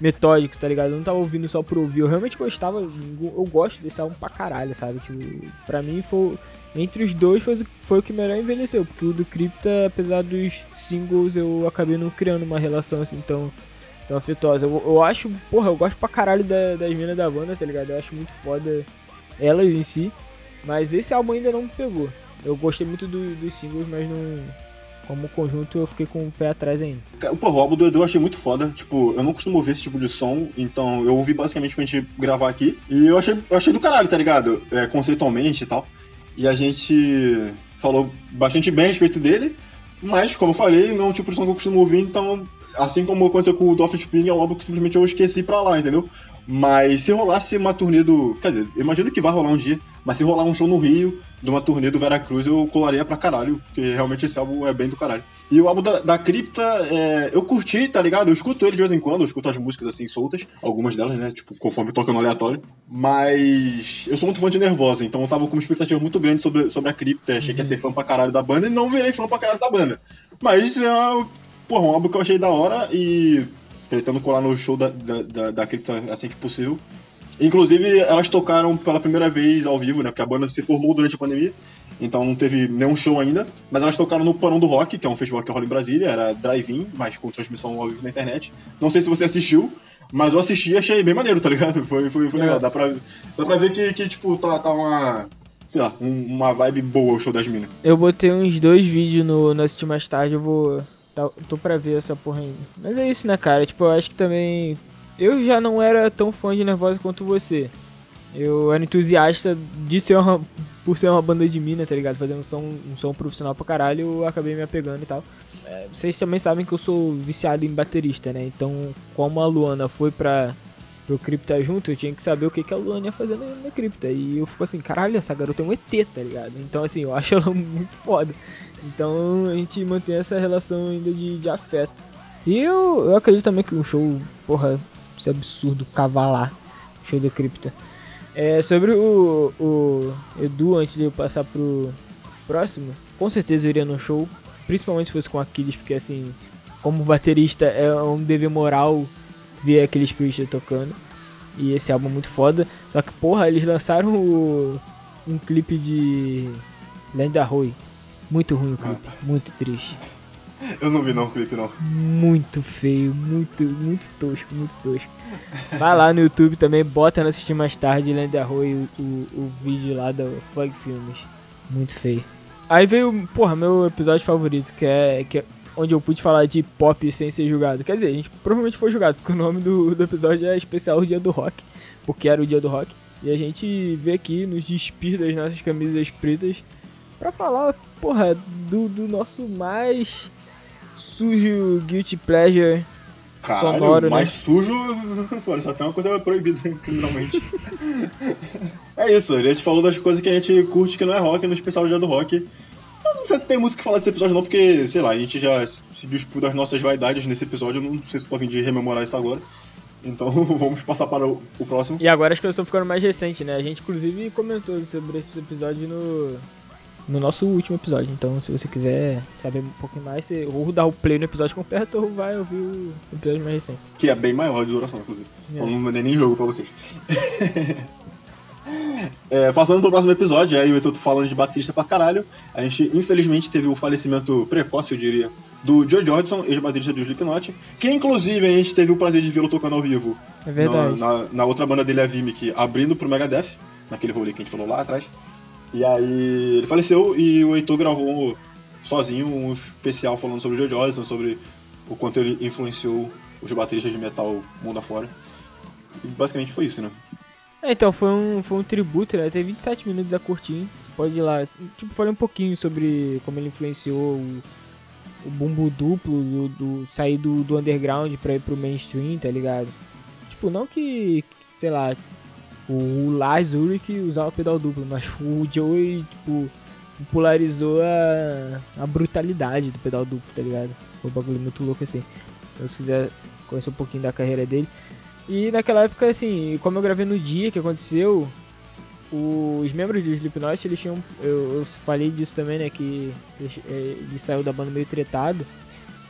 metódico, tá ligado? Eu não tava ouvindo só por ouvir. Eu realmente gostava, eu gosto desse álbum pra caralho, sabe? Tipo, pra mim foi entre os dois foi, foi o que melhor envelheceu, porque o do Crypta, apesar dos singles, eu acabei não criando uma relação assim tão, tão afetuosa. Eu, eu acho, porra, eu gosto pra caralho da, das minas da banda, tá ligado? Eu acho muito foda elas em si, mas esse álbum ainda não me pegou. Eu gostei muito do, dos singles, mas não. Como conjunto eu fiquei com o pé atrás ainda. Porra, o álbum do Edu eu achei muito foda. Tipo, eu não costumo ouvir esse tipo de som, então eu ouvi basicamente pra gente gravar aqui. E eu achei, eu achei do caralho, tá ligado? É, conceitualmente e tal e a gente falou bastante bem a respeito dele, mas, como eu falei, não é um tipo de som que eu costumo ouvir, então, assim como aconteceu com o Dolphin Spring, é um álbum que simplesmente eu esqueci pra lá, entendeu? Mas se rolasse uma turnê do. Quer dizer, imagino que vai rolar um dia, mas se rolar um show no Rio, de uma turnê do Veracruz, eu colaria pra caralho, porque realmente esse álbum é bem do caralho. E o álbum da, da Cripta, é, eu curti, tá ligado? Eu escuto ele de vez em quando, eu escuto as músicas assim soltas, algumas delas, né? Tipo, conforme toca no aleatório. Mas eu sou muito fã de Nervosa, então eu tava com uma expectativa muito grande sobre, sobre a Cripta. Achei uhum. que ia ser fã pra caralho da banda e não virei fã pra caralho da banda. Mas é porra, um álbum que eu achei da hora e pretendo colar no show da, da, da, da Cripta assim que possível. Inclusive, elas tocaram pela primeira vez ao vivo, né? Porque a banda se formou durante a pandemia, então não teve nenhum show ainda. Mas elas tocaram no Porão do Rock, que é um festival que rola em Brasília, era drive-in, mas com transmissão ao vivo na internet. Não sei se você assistiu, mas eu assisti e achei bem maneiro, tá ligado? Foi, foi, foi legal. É. Dá pra, dá pra ver que, que tipo, tá, tá uma. Sei lá, um, uma vibe boa o show das minas. Eu botei uns dois vídeos no, no Assistir Mais Tarde, eu vou. Tá, tô pra ver essa porra ainda. Mas é isso, né, cara? Tipo, eu acho que também eu já não era tão fã de Nervosa quanto você. Eu era entusiasta de ser uma, por ser uma banda de mina, tá ligado? Fazendo um som, um som profissional pra caralho, eu acabei me apegando e tal. É, vocês também sabem que eu sou viciado em baterista, né? Então, como a Luana foi pra, pro Cripta junto, eu tinha que saber o que, que a Luana ia fazer na, Cripta. E eu fico assim, caralho, essa garota é um ET, tá ligado? Então, assim, eu acho ela muito foda. Então, a gente mantém essa relação ainda de, de afeto. E eu, eu acredito também que um show, porra, esse absurdo cavalar. Show da cripta. É, sobre o, o Edu, antes de eu passar pro próximo, com certeza eu iria no show, principalmente se fosse com Aquiles, porque assim, como baterista é um dever moral ver aqueles Priest tocando. E esse álbum é muito foda. Só que, porra, eles lançaram o, um clipe de Lenda Roy. Muito ruim o clipe, muito triste. Eu não vi não o clipe não. Muito feio, muito, muito tosco, muito tosco. Vai lá no YouTube também, bota na assistir mais tarde, Land Arroy, o, o, o vídeo lá do Flag Filmes. Muito feio. Aí veio, porra, meu episódio favorito, que é, que é onde eu pude falar de pop sem ser julgado. Quer dizer, a gente provavelmente foi julgado, porque o nome do, do episódio é especial Dia do Rock, porque era o Dia do Rock. E a gente veio aqui nos despir das nossas camisas pretas pra falar, porra, do, do nosso mais sujo guilty pleasure Caralho, sonoro, mais né? sujo, pô, só tem uma coisa proibida criminalmente. é isso, a gente falou das coisas que a gente curte que não é rock no especial Dia do Rock. Eu não sei se tem muito o que falar desse episódio não, porque, sei lá, a gente já se despiu das nossas vaidades nesse episódio, eu não sei se tô a fim de rememorar isso agora. Então vamos passar para o, o, próximo. E agora as coisas estão ficando mais recentes, né? A gente inclusive comentou sobre esse episódio no, no nosso último episódio. Então, se você quiser saber um pouquinho mais, você, ou dar o play no episódio completo ou vai ouvir o episódio mais recente. Que é bem maior de duração, inclusive. É. Então não mandei nem jogo pra vocês. É, passando pro próximo episódio, aí eu tô falando de baterista pra caralho. A gente, infelizmente, teve o falecimento precoce, eu diria, do Joe Jordison, ex-baterista do Slipknot, que inclusive a gente teve o prazer de vê-lo tocando ao vivo. É verdade. Na, na, na outra banda dele, a Vimic, abrindo pro Megadeth, naquele rolê que a gente falou lá atrás. E aí ele faleceu e o Heitor gravou sozinho um especial falando sobre o Joe Jordison, sobre o quanto ele influenciou os bateristas de metal mundo afora. E basicamente foi isso, né? É, então, foi um, foi um tributo, né? Tem 27 minutos a curtir. Você pode ir lá. Tipo, falei um pouquinho sobre como ele influenciou o, o bumbo duplo do, do sair do, do underground pra ir pro mainstream, tá ligado? Tipo, não que, sei lá, o Lars Ulrich usava pedal duplo, mas o Joey, tipo, popularizou a, a brutalidade do pedal duplo, tá ligado? Foi um bagulho muito louco assim. Então, se quiser conhecer um pouquinho da carreira dele. E naquela época, assim, como eu gravei no dia que aconteceu, os membros do Slipknot, eles tinham. Eu, eu falei disso também, né? Que ele, ele, saiu da banda meio tretado.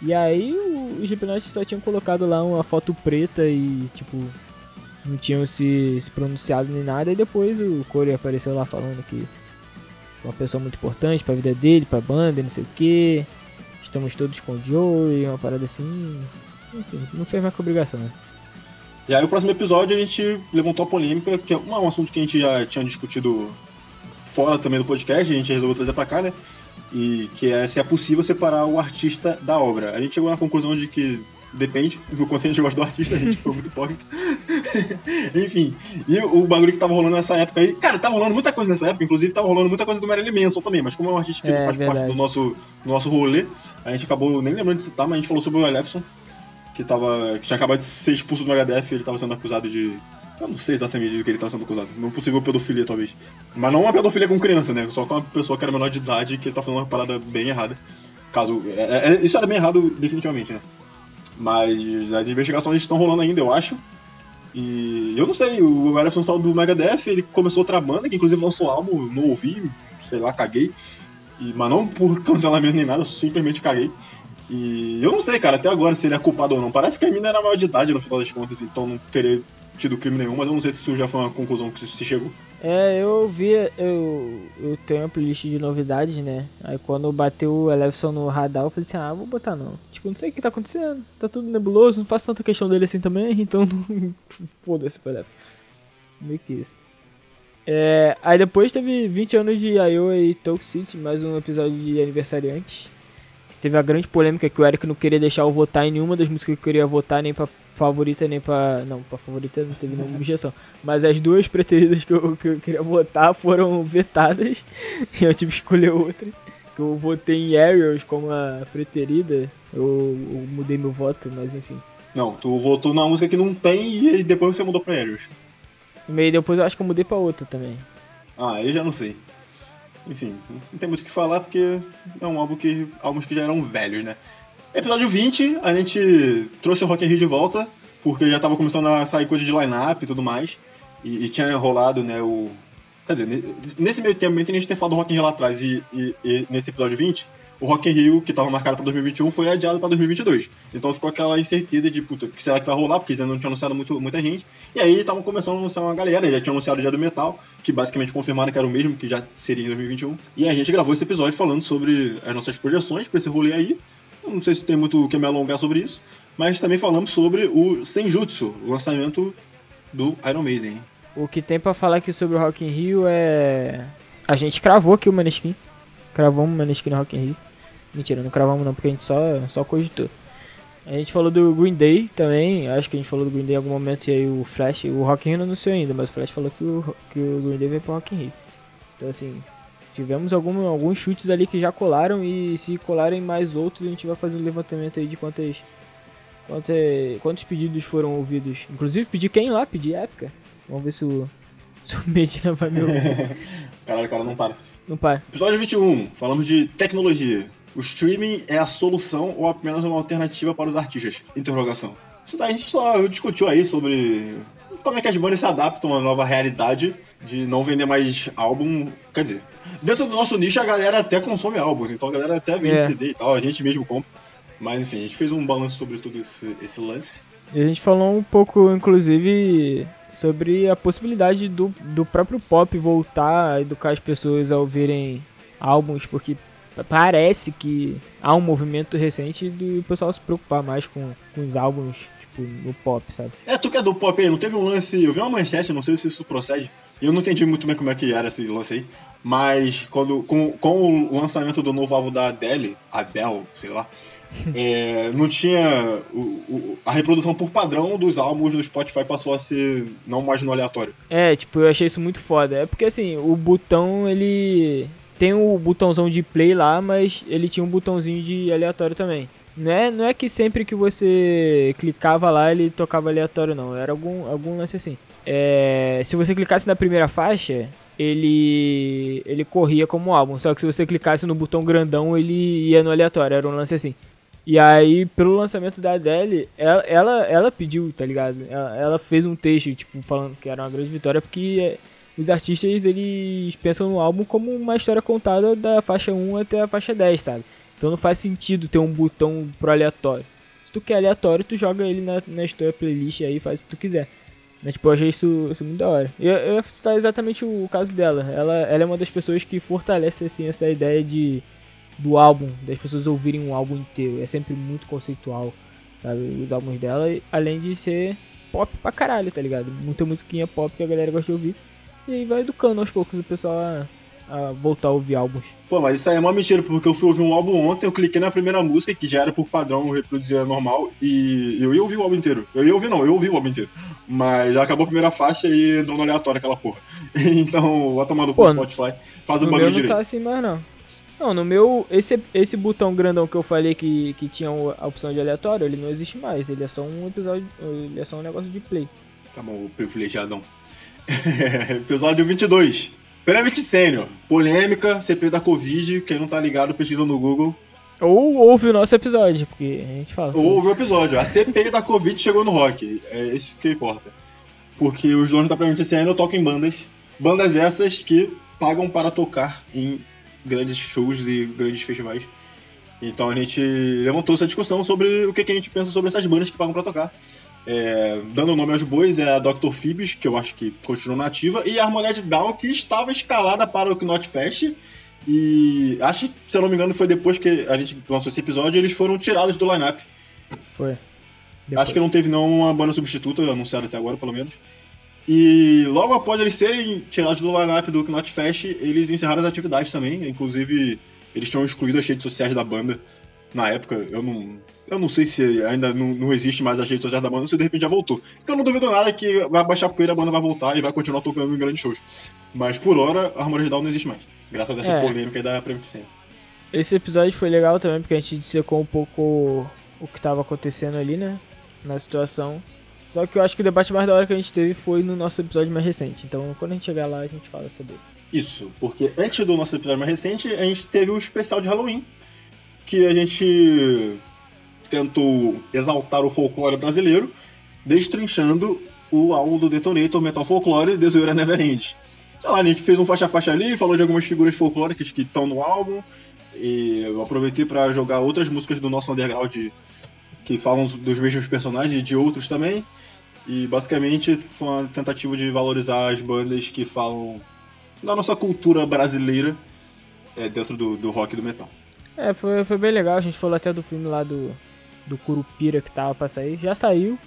E aí o Slipknot só tinham colocado lá uma foto preta e, tipo, não tinham se, se pronunciado nem nada. E depois o Corey apareceu lá falando que uma pessoa muito importante pra vida dele, pra banda, não sei o que. Estamos todos com o Joey, uma parada assim. assim não fez mais com obrigação, né? E aí, o próximo episódio, a gente levantou a polêmica, que é um assunto que a gente já tinha discutido fora também do podcast, a gente resolveu trazer pra cá, né? E que é se é possível separar o artista da obra. A gente chegou na conclusão de que depende do quanto a gente gosta do artista, a gente foi muito hipócrita. Enfim, e o bagulho que tava rolando nessa época aí, cara, tava rolando muita coisa nessa época, inclusive tava rolando muita coisa do Marilyn Manson também, mas como é um artista que É, não faz verdade. parte do nosso, do nosso rolê, a gente acabou nem lembrando de citar, mas a gente falou sobre o Elefson, que, tava, que tinha acabado de ser expulso do e ele tava sendo acusado de. Eu não sei exatamente do que ele tava sendo acusado. Não possível pedofilia, talvez. Mas não uma pedofilia com criança, né? Só com uma pessoa que era menor de idade que ele tá falando uma parada bem errada. Caso. é- é- isso era bem errado, definitivamente, né? Mas as investigações estão rolando ainda, eu acho. E eu não sei, o Elefson saiu do Megadeth, ele começou outra banda, que inclusive lançou um álbum, não ouvi, sei lá, caguei. E, mas não por cancelamento nem nada, simplesmente caguei. E eu não sei, cara, até agora se ele é culpado ou não. Parece que a mina era maior de idade no final das contas, então não teria tido crime nenhum, mas eu não sei se isso já foi uma conclusão que se chegou. É, eu vi, eu, eu tenho uma playlist de novidades, né? Aí quando bateu o Elefson no radar, eu falei assim, ah, vou botar não. Tipo, não sei o que tá acontecendo, tá tudo nebuloso, não faço tanta questão dele assim também, então foda-se pro Elefson. Meio que isso. É, aí depois teve 20 anos de Iowa e Talk City, mais um episódio de aniversariantes. Teve a grande polêmica que o Eric não queria deixar eu votar em nenhuma das músicas que eu queria votar, nem pra favorita, nem pra. Não, pra favorita não teve nenhuma objeção. Mas as duas preteridas que eu, que eu queria votar foram vetadas. E eu tive que escolher outra. Que eu votei em Ariels como a preterida. Eu, eu mudei meu voto, mas enfim. Não, tu votou numa música que não tem e depois você mudou pra Aerials. E meio depois eu acho que eu mudei pra outra também. Ah, aí já não sei. Enfim, não tem muito o que falar porque é um álbum que. álbuns que já eram velhos, né? Episódio 20, a gente trouxe o Rock in Rio de volta, porque já tava começando a sair coisa de line-up e tudo mais. E, e tinha rolado, né, o. Quer dizer, ne- nesse meio tempo, entre a gente ter falado do Rock in Rio lá atrás e, e- e nesse episódio 20, o Rock in Rio, que tava marcado pra 2021, foi adiado pra 2022. Então ficou aquela incerteza de, puta, que será que vai rolar? Porque eles ainda não tinham anunciado muito, muita gente. E aí estavam começando a anunciar uma galera, já tinham anunciado o Dia do Metal, que basicamente confirmaram que era o mesmo, que já seria em 2021. E a gente gravou esse episódio falando sobre as nossas projeções pra esse rolê aí. Eu não sei se tem muito o que me alongar sobre isso, mas também falamos sobre o Senjutsu, o lançamento do Iron Maiden. O que tem pra falar aqui sobre o Rock in Rio é. A gente cravou aqui o Maneskin. Cravamos o Maneskin no Rock in Rio. Mentira, não cravamos não, porque a gente só, só cogitou. A gente falou do Green Day também, acho que a gente falou do Green Day em algum momento e aí o Flash, o Rock in Rio não anunciou ainda, mas o Flash falou que o, que o Green Day veio pro Rock in Rio. Então assim, tivemos algum, alguns chutes ali que já colaram e se colarem mais outros a gente vai fazer um levantamento aí de quantas, quantas, quantos pedidos foram ouvidos. Inclusive pedi quem lá? Pedi época. Vamos ver se o, se o Medina vai me ouvir. Caralho, cara não para. Não pai. Episódio 21, falamos de tecnologia. O streaming é a solução ou apenas uma alternativa para os artistas? Interrogação. Isso daí a gente só discutiu aí sobre como é que as bandas se adaptam à nova realidade de não vender mais álbum. Quer dizer, dentro do nosso nicho a galera até consome álbuns, então a galera até vende É. CD e tal, a gente mesmo compra. Mas enfim, a gente fez um balanço sobre tudo esse, esse lance. E a gente falou um pouco, inclusive, sobre a possibilidade do, do próprio pop voltar a educar as pessoas a ouvirem álbuns, porque parece que há um movimento recente do pessoal se preocupar mais com, com os álbuns, tipo, no pop, sabe? É, tu que é do pop aí, não teve um lance. Eu vi uma manchete, não sei se isso procede. Eu não entendi muito bem como é que era esse lance aí. Mas quando, com, com o lançamento do novo álbum da Adele, Adele, sei lá, é, não tinha. O, o, a reprodução por padrão dos álbuns do Spotify passou a ser não mais no aleatório. É, tipo, eu achei isso muito foda. É porque assim, o botão ele. Tem o botãozão de play lá, mas ele tinha um botãozinho de aleatório também. Não é, não é que sempre que você clicava lá ele tocava aleatório, não. Era algum, algum lance assim. É, se você clicasse na primeira faixa, ele ele corria como álbum. Só que se você clicasse no botão grandão, ele ia no aleatório. Era um lance assim. E aí, pelo lançamento da Adele, ela, ela, ela pediu, tá ligado? Ela, ela, fez um texto, tipo, falando que era uma grande vitória, porque os artistas, eles pensam no álbum como uma história contada da faixa 1 até a faixa 10, sabe? Então não faz sentido ter um botão pro aleatório. Se tu quer aleatório, tu joga ele na, na tua playlist aí faz o que tu quiser. Mas, tipo, eu achei isso, isso muito da hora. Eu, eu ia citar exatamente o, o caso dela. Ela, ela é uma das pessoas que fortalece, assim, essa ideia de do álbum, das pessoas ouvirem um álbum inteiro. É sempre muito conceitual, sabe? Os álbuns dela, além de ser pop pra caralho, tá ligado? Muita musiquinha pop que a galera gosta de ouvir. E aí vai educando aos poucos o pessoal a, a voltar a ouvir álbuns. Pô, mas isso aí é uma mentira, porque eu fui ouvir um álbum ontem, eu cliquei na primeira música, que já era por padrão, reproduzia normal, e eu ia ouvir o álbum inteiro. Eu ia ouvir, não, eu ouvi o álbum inteiro. Mas já acabou a primeira faixa e entrou no aleatório aquela porra. Então, vai tomar do Spotify, faz o bagulho direito. Não tá assim mais não. Não, no meu. Esse, esse botão grandão que eu falei que, que tinha a opção de aleatório, ele não existe mais. Ele é só um episódio. Ele é só um negócio de play. Tá bom, privilegiadão. episódio 22. Pyramid Sênior. Polêmica, CP da Covid. Quem não tá ligado, pesquisa no Google. Ou ouve o nosso episódio, porque a gente fala. Ou ouve o episódio. A CP da Covid chegou no rock. É isso que importa. Porque os donos da Pyramid Sênior tocam em bandas. Bandas essas que pagam para tocar em grandes shows e grandes festivais. Então a gente levantou essa discussão sobre o que, a gente pensa sobre essas bandas que pagam pra tocar. É, dando nome aos bois é a Dr. Phoebus, que eu acho que continua nativa, e a Harmoned Down, que estava escalada para o Knot Fest. E acho que, se eu não me engano, foi depois que a gente lançou esse episódio, eles foram tirados do line-up. Foi. Depois. Acho que não teve não uma banda substituta, anunciada até agora, pelo menos. E logo após eles serem tirados do line-up do Knot Fest, eles encerraram as atividades também. Inclusive, eles tinham excluído as redes sociais da banda na época. Eu não, eu não sei se ainda não, não existe mais as redes sociais da banda, se de repente já voltou. Porque eu não duvido nada que vai baixar poeira, a banda vai voltar e vai continuar tocando em grandes shows. Mas por hora, a Harmony Down não existe mais. Graças a essa é. polêmica da Premiere Esse episódio foi legal também, porque a gente dissecou um pouco o que estava acontecendo ali, né? Na situação. Só que eu acho que o debate mais da hora que a gente teve foi no nosso episódio mais recente. Então, quando a gente chegar lá, a gente fala sobre isso. porque antes do nosso episódio mais recente, a gente teve o um especial de Halloween, que a gente tentou exaltar o folclore brasileiro, destrinchando o álbum do Detonator Metal Folklore The Zoeira Neverend. Sei lá, a gente fez um faixa-faixa ali, falou de algumas figuras folclóricas que estão no álbum, e eu aproveitei para jogar outras músicas do nosso underground que falam dos mesmos personagens e de outros também. E basicamente foi uma tentativa de valorizar as bandas que falam da nossa cultura brasileira é, dentro do, do rock e do metal. É, foi, foi bem legal. A gente falou até do filme lá do, do Curupira que tava pra sair. Já saiu,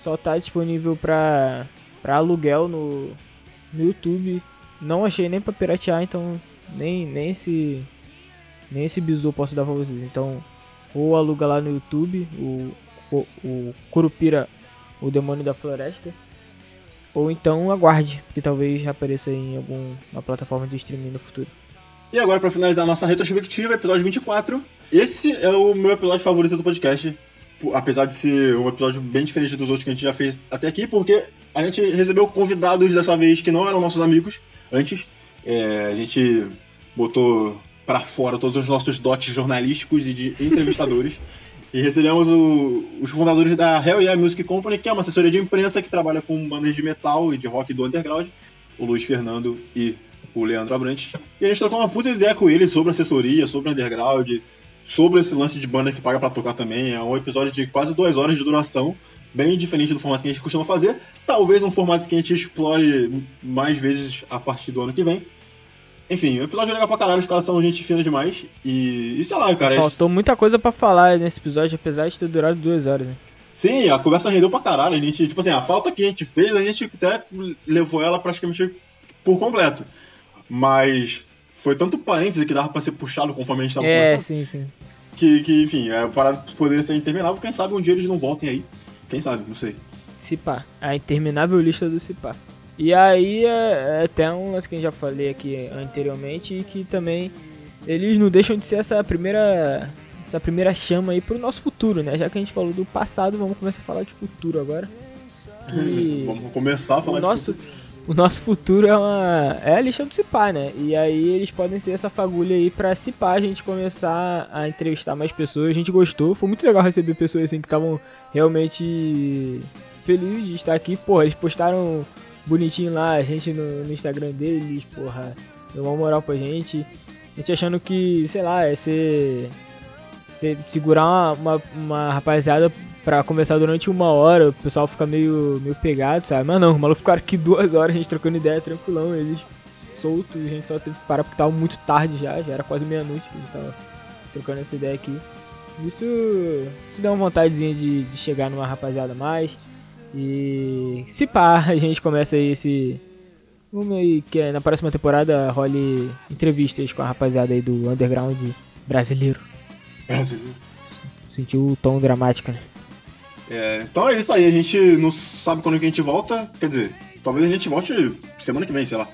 só tá disponível pra, pra aluguel no, no YouTube. Não achei nem pra piratear, então nem, nem esse nem esse bizu posso dar pra vocês. Então ou aluga lá no YouTube o, o, o Curupira, o Demônio da Floresta. Ou então aguarde, que talvez apareça em alguma plataforma de streaming no futuro. E agora, para finalizar a nossa retrospectiva, episódio 24. Esse é o meu episódio favorito do podcast. Apesar de ser um episódio bem diferente dos outros que a gente já fez até aqui, porque a gente recebeu convidados dessa vez que não eram nossos amigos antes. É, a gente botou para fora todos os nossos dotes jornalísticos e de entrevistadores. e recebemos o, os fundadores da Hell Yeah Music Company, que é uma assessoria de imprensa que trabalha com bandas de metal e de rock do underground, o Luiz Fernando e o Leandro Abrantes. E a gente trocou uma puta ideia com eles sobre assessoria, sobre underground, sobre esse lance de banda que paga para tocar também. É um episódio de quase duas horas de duração, bem diferente do formato que a gente costuma fazer. Talvez um formato que a gente explore mais vezes a partir do ano que vem. Enfim, o episódio é legal pra caralho, os caras são gente fina demais. E, e sei lá, cara. Faltou muita coisa pra falar nesse episódio, apesar de ter durado duas horas, né? Sim, a conversa rendeu pra caralho. A gente, tipo assim, a pauta que a gente fez, a gente até levou ela praticamente por completo. Mas foi tanto parênteses que dava pra ser puxado conforme a gente tava é, conversando. sim, sim. Que, que enfim, é, para poder ser interminável, quem sabe um dia eles não voltem aí. Quem sabe, não sei. Cipá. A interminável lista do Cipá. E aí é, é até um lance que eu já falei aqui anteriormente e que também eles não deixam de ser essa primeira essa primeira chama aí pro nosso futuro, né? Já que a gente falou do passado, vamos começar a falar de futuro agora. E vamos começar a falar o de nosso, futuro. O nosso futuro é uma é a lista do Cipá, né? E aí eles podem ser essa fagulha aí pra Cipá a gente começar a entrevistar mais pessoas. A gente gostou, foi muito legal receber pessoas assim que estavam realmente felizes de estar aqui. Porra, eles postaram bonitinho lá, a gente no, no Instagram deles, porra, deu uma moral pra gente. A gente achando que, sei lá, é ser. ser segurar uma, uma, uma rapaziada pra conversar durante uma hora, o pessoal fica meio, meio pegado, sabe? Mas não, o maluco ficaram aqui duas horas, a gente trocando ideia tranquilão, eles soltos, a gente só teve que parar porque tava muito tarde já, já era quase meia-noite que a gente tava trocando essa ideia aqui. Isso, isso dá uma vontadezinha de, de chegar numa rapaziada mais. E se pá, a gente começa aí esse. Vamos aí que na próxima temporada role entrevistas com a rapaziada aí do underground brasileiro. Brasileiro. Sentiu o tom dramático, né? É, então é isso aí, a gente não sabe quando que a gente volta, quer dizer, talvez a gente volte semana que vem, sei lá.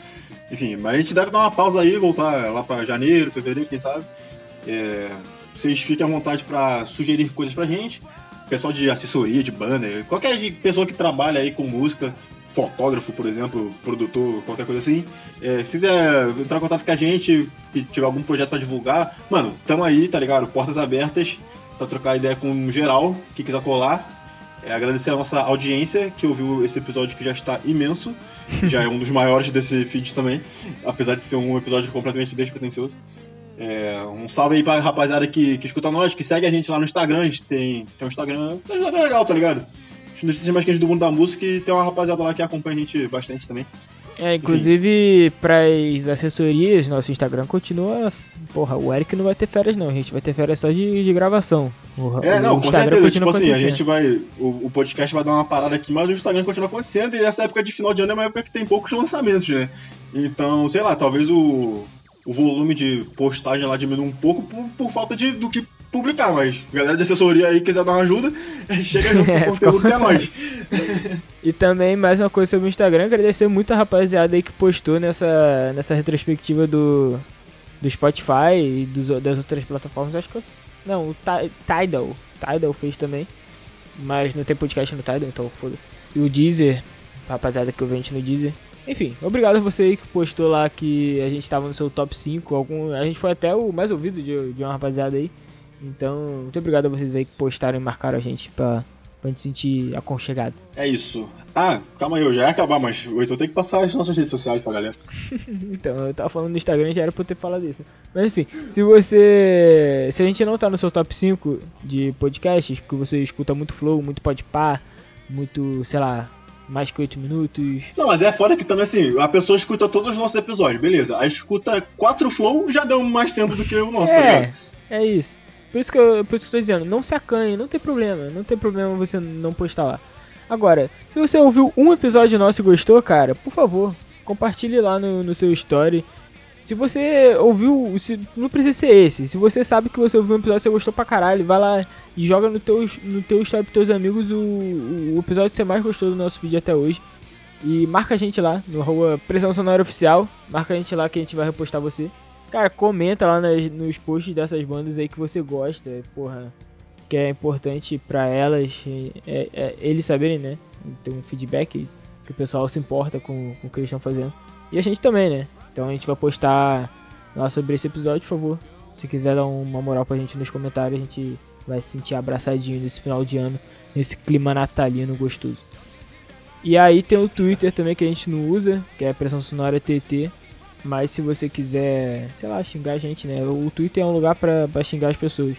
Enfim, mas a gente deve dar uma pausa aí, voltar lá pra janeiro, fevereiro, quem sabe. É, vocês fiquem à vontade para sugerir coisas pra gente pessoal de assessoria, de banner, qualquer pessoa que trabalha aí com música, fotógrafo, por exemplo, produtor, qualquer coisa assim, é, se quiser entrar em contato com a gente, que tiver algum projeto para divulgar, mano, tamo aí, tá ligado? Portas abertas para trocar ideia com geral, que quiser colar. É, agradecer a nossa audiência que ouviu esse episódio que já está imenso, já é um dos maiores desse feed também, apesar de ser um episódio completamente despretensioso. É, um salve aí pra rapaziada que, que escuta nós, que segue a gente lá no Instagram. A gente tem, tem um Instagram, legal, tá ligado? Notícias mais quentes do mundo da música e tem uma rapaziada lá que acompanha a gente bastante também. É, inclusive para as assessorias, nosso Instagram continua. Porra, o Eric não vai ter férias, não. A gente vai ter férias só de, de gravação. O, é, não, com certeza. Tipo assim, a gente vai. O, o, podcast vai dar uma parada aqui, mas o Instagram continua acontecendo. E essa época de final de ano é uma época que tem poucos lançamentos, né? Então, sei lá, talvez o o volume de postagem lá diminui um pouco por, por falta de, do que publicar, mas galera de assessoria aí quiser dar uma ajuda, chega junto é, com o conteúdo que é nós. e também, mais uma coisa sobre o Instagram, agradecer muito a rapaziada aí que postou nessa, nessa retrospectiva do, do Spotify e dos, das outras plataformas. Acho que eu, Não, o Tidal. Tidal fez também. Mas não tem podcast no Tidal, então foda-se. E o Deezer, rapaziada que eu vende no Deezer. Enfim, obrigado a você aí que postou lá que a gente tava no seu top 5. Algum, a gente foi até o mais ouvido de, de uma rapaziada aí. Então, muito obrigado a vocês aí que postaram e marcaram a gente pra, pra gente sentir aconchegado. É isso. Ah, calma aí, eu já ia acabar, mas o Heitor tem que passar as nossas redes sociais pra galera. então, eu tava falando no Instagram já era pra eu ter falado isso. Mas enfim, se você. Se a gente não tá no seu top 5 de podcasts, porque você escuta muito flow, muito podpar, muito, sei lá, mais que 8 minutos. Não, mas é fora que também assim, a pessoa escuta todos os nossos episódios, beleza. A escuta 4 flow já deu mais tempo do que o nosso, tá é, tá ligado? É isso. Por isso, que eu, por isso que eu tô dizendo, não se acanhe, não tem problema, não tem problema você não postar lá. Agora, se você ouviu um episódio nosso e gostou, cara, por favor, compartilhe lá no, no seu story se você ouviu, se, não precisa ser esse. Se você sabe que você ouviu um episódio e você gostou pra caralho, vai lá e joga no teu, no teu story pros teus amigos o, o, episódio que você mais gostou do nosso vídeo até hoje. E marca a gente lá no rua Pressão Sonora Oficial. Marca a gente lá que a gente vai repostar você. Cara, comenta lá nos posts dessas bandas aí que você gosta, porra. Que é importante pra elas, é, é, eles saberem, né? Ter um feedback que o pessoal se importa com, com o que eles estão fazendo. E a gente também, né? Então a gente vai postar lá sobre esse episódio, por favor. Se quiser dar uma moral pra gente nos comentários, a gente vai se sentir abraçadinho nesse final de ano, nesse clima natalino gostoso. E aí tem o Twitter também que a gente não usa, que é a Pressão Sonora TT. Mas se você quiser, sei lá, xingar a gente, né? O Twitter é um lugar pra xingar as pessoas.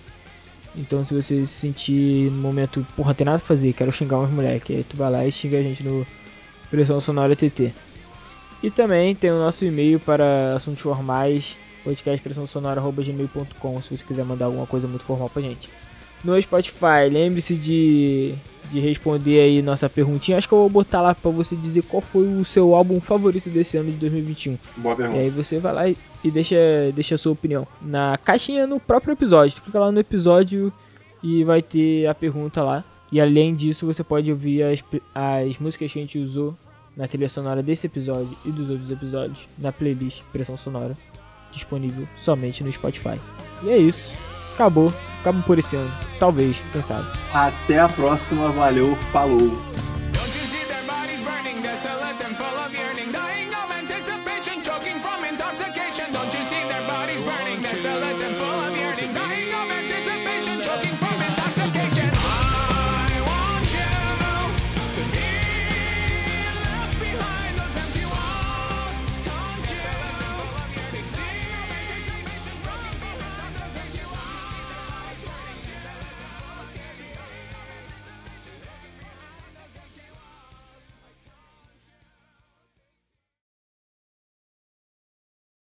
Então se você se sentir no momento, porra, tem nada pra fazer, quero xingar uns moleques, aí tu vai lá e xinga a gente no Pressão Sonora TT. E também tem o nosso e-mail para assuntos formais, podcastpressãosonora.gmail.com se você quiser mandar alguma coisa muito formal pra gente. No Spotify, lembre-se de, de responder aí nossa perguntinha. Acho que eu vou botar lá pra você dizer qual foi o seu álbum favorito desse ano de 2021. Boa pergunta. E aí você vai lá e e deixa, deixa a sua opinião. Na caixinha no próprio episódio. Clica lá no episódio e vai ter a pergunta lá. E além disso, você pode ouvir as, as músicas que a gente usou na trilha sonora desse episódio e dos outros episódios na playlist Pressão Sonora, disponível somente no Spotify. E é isso. Acabou acabam por esse ano. Talvez, quem sabe. Até a próxima, valeu, falou. Don't you see their bodies burning?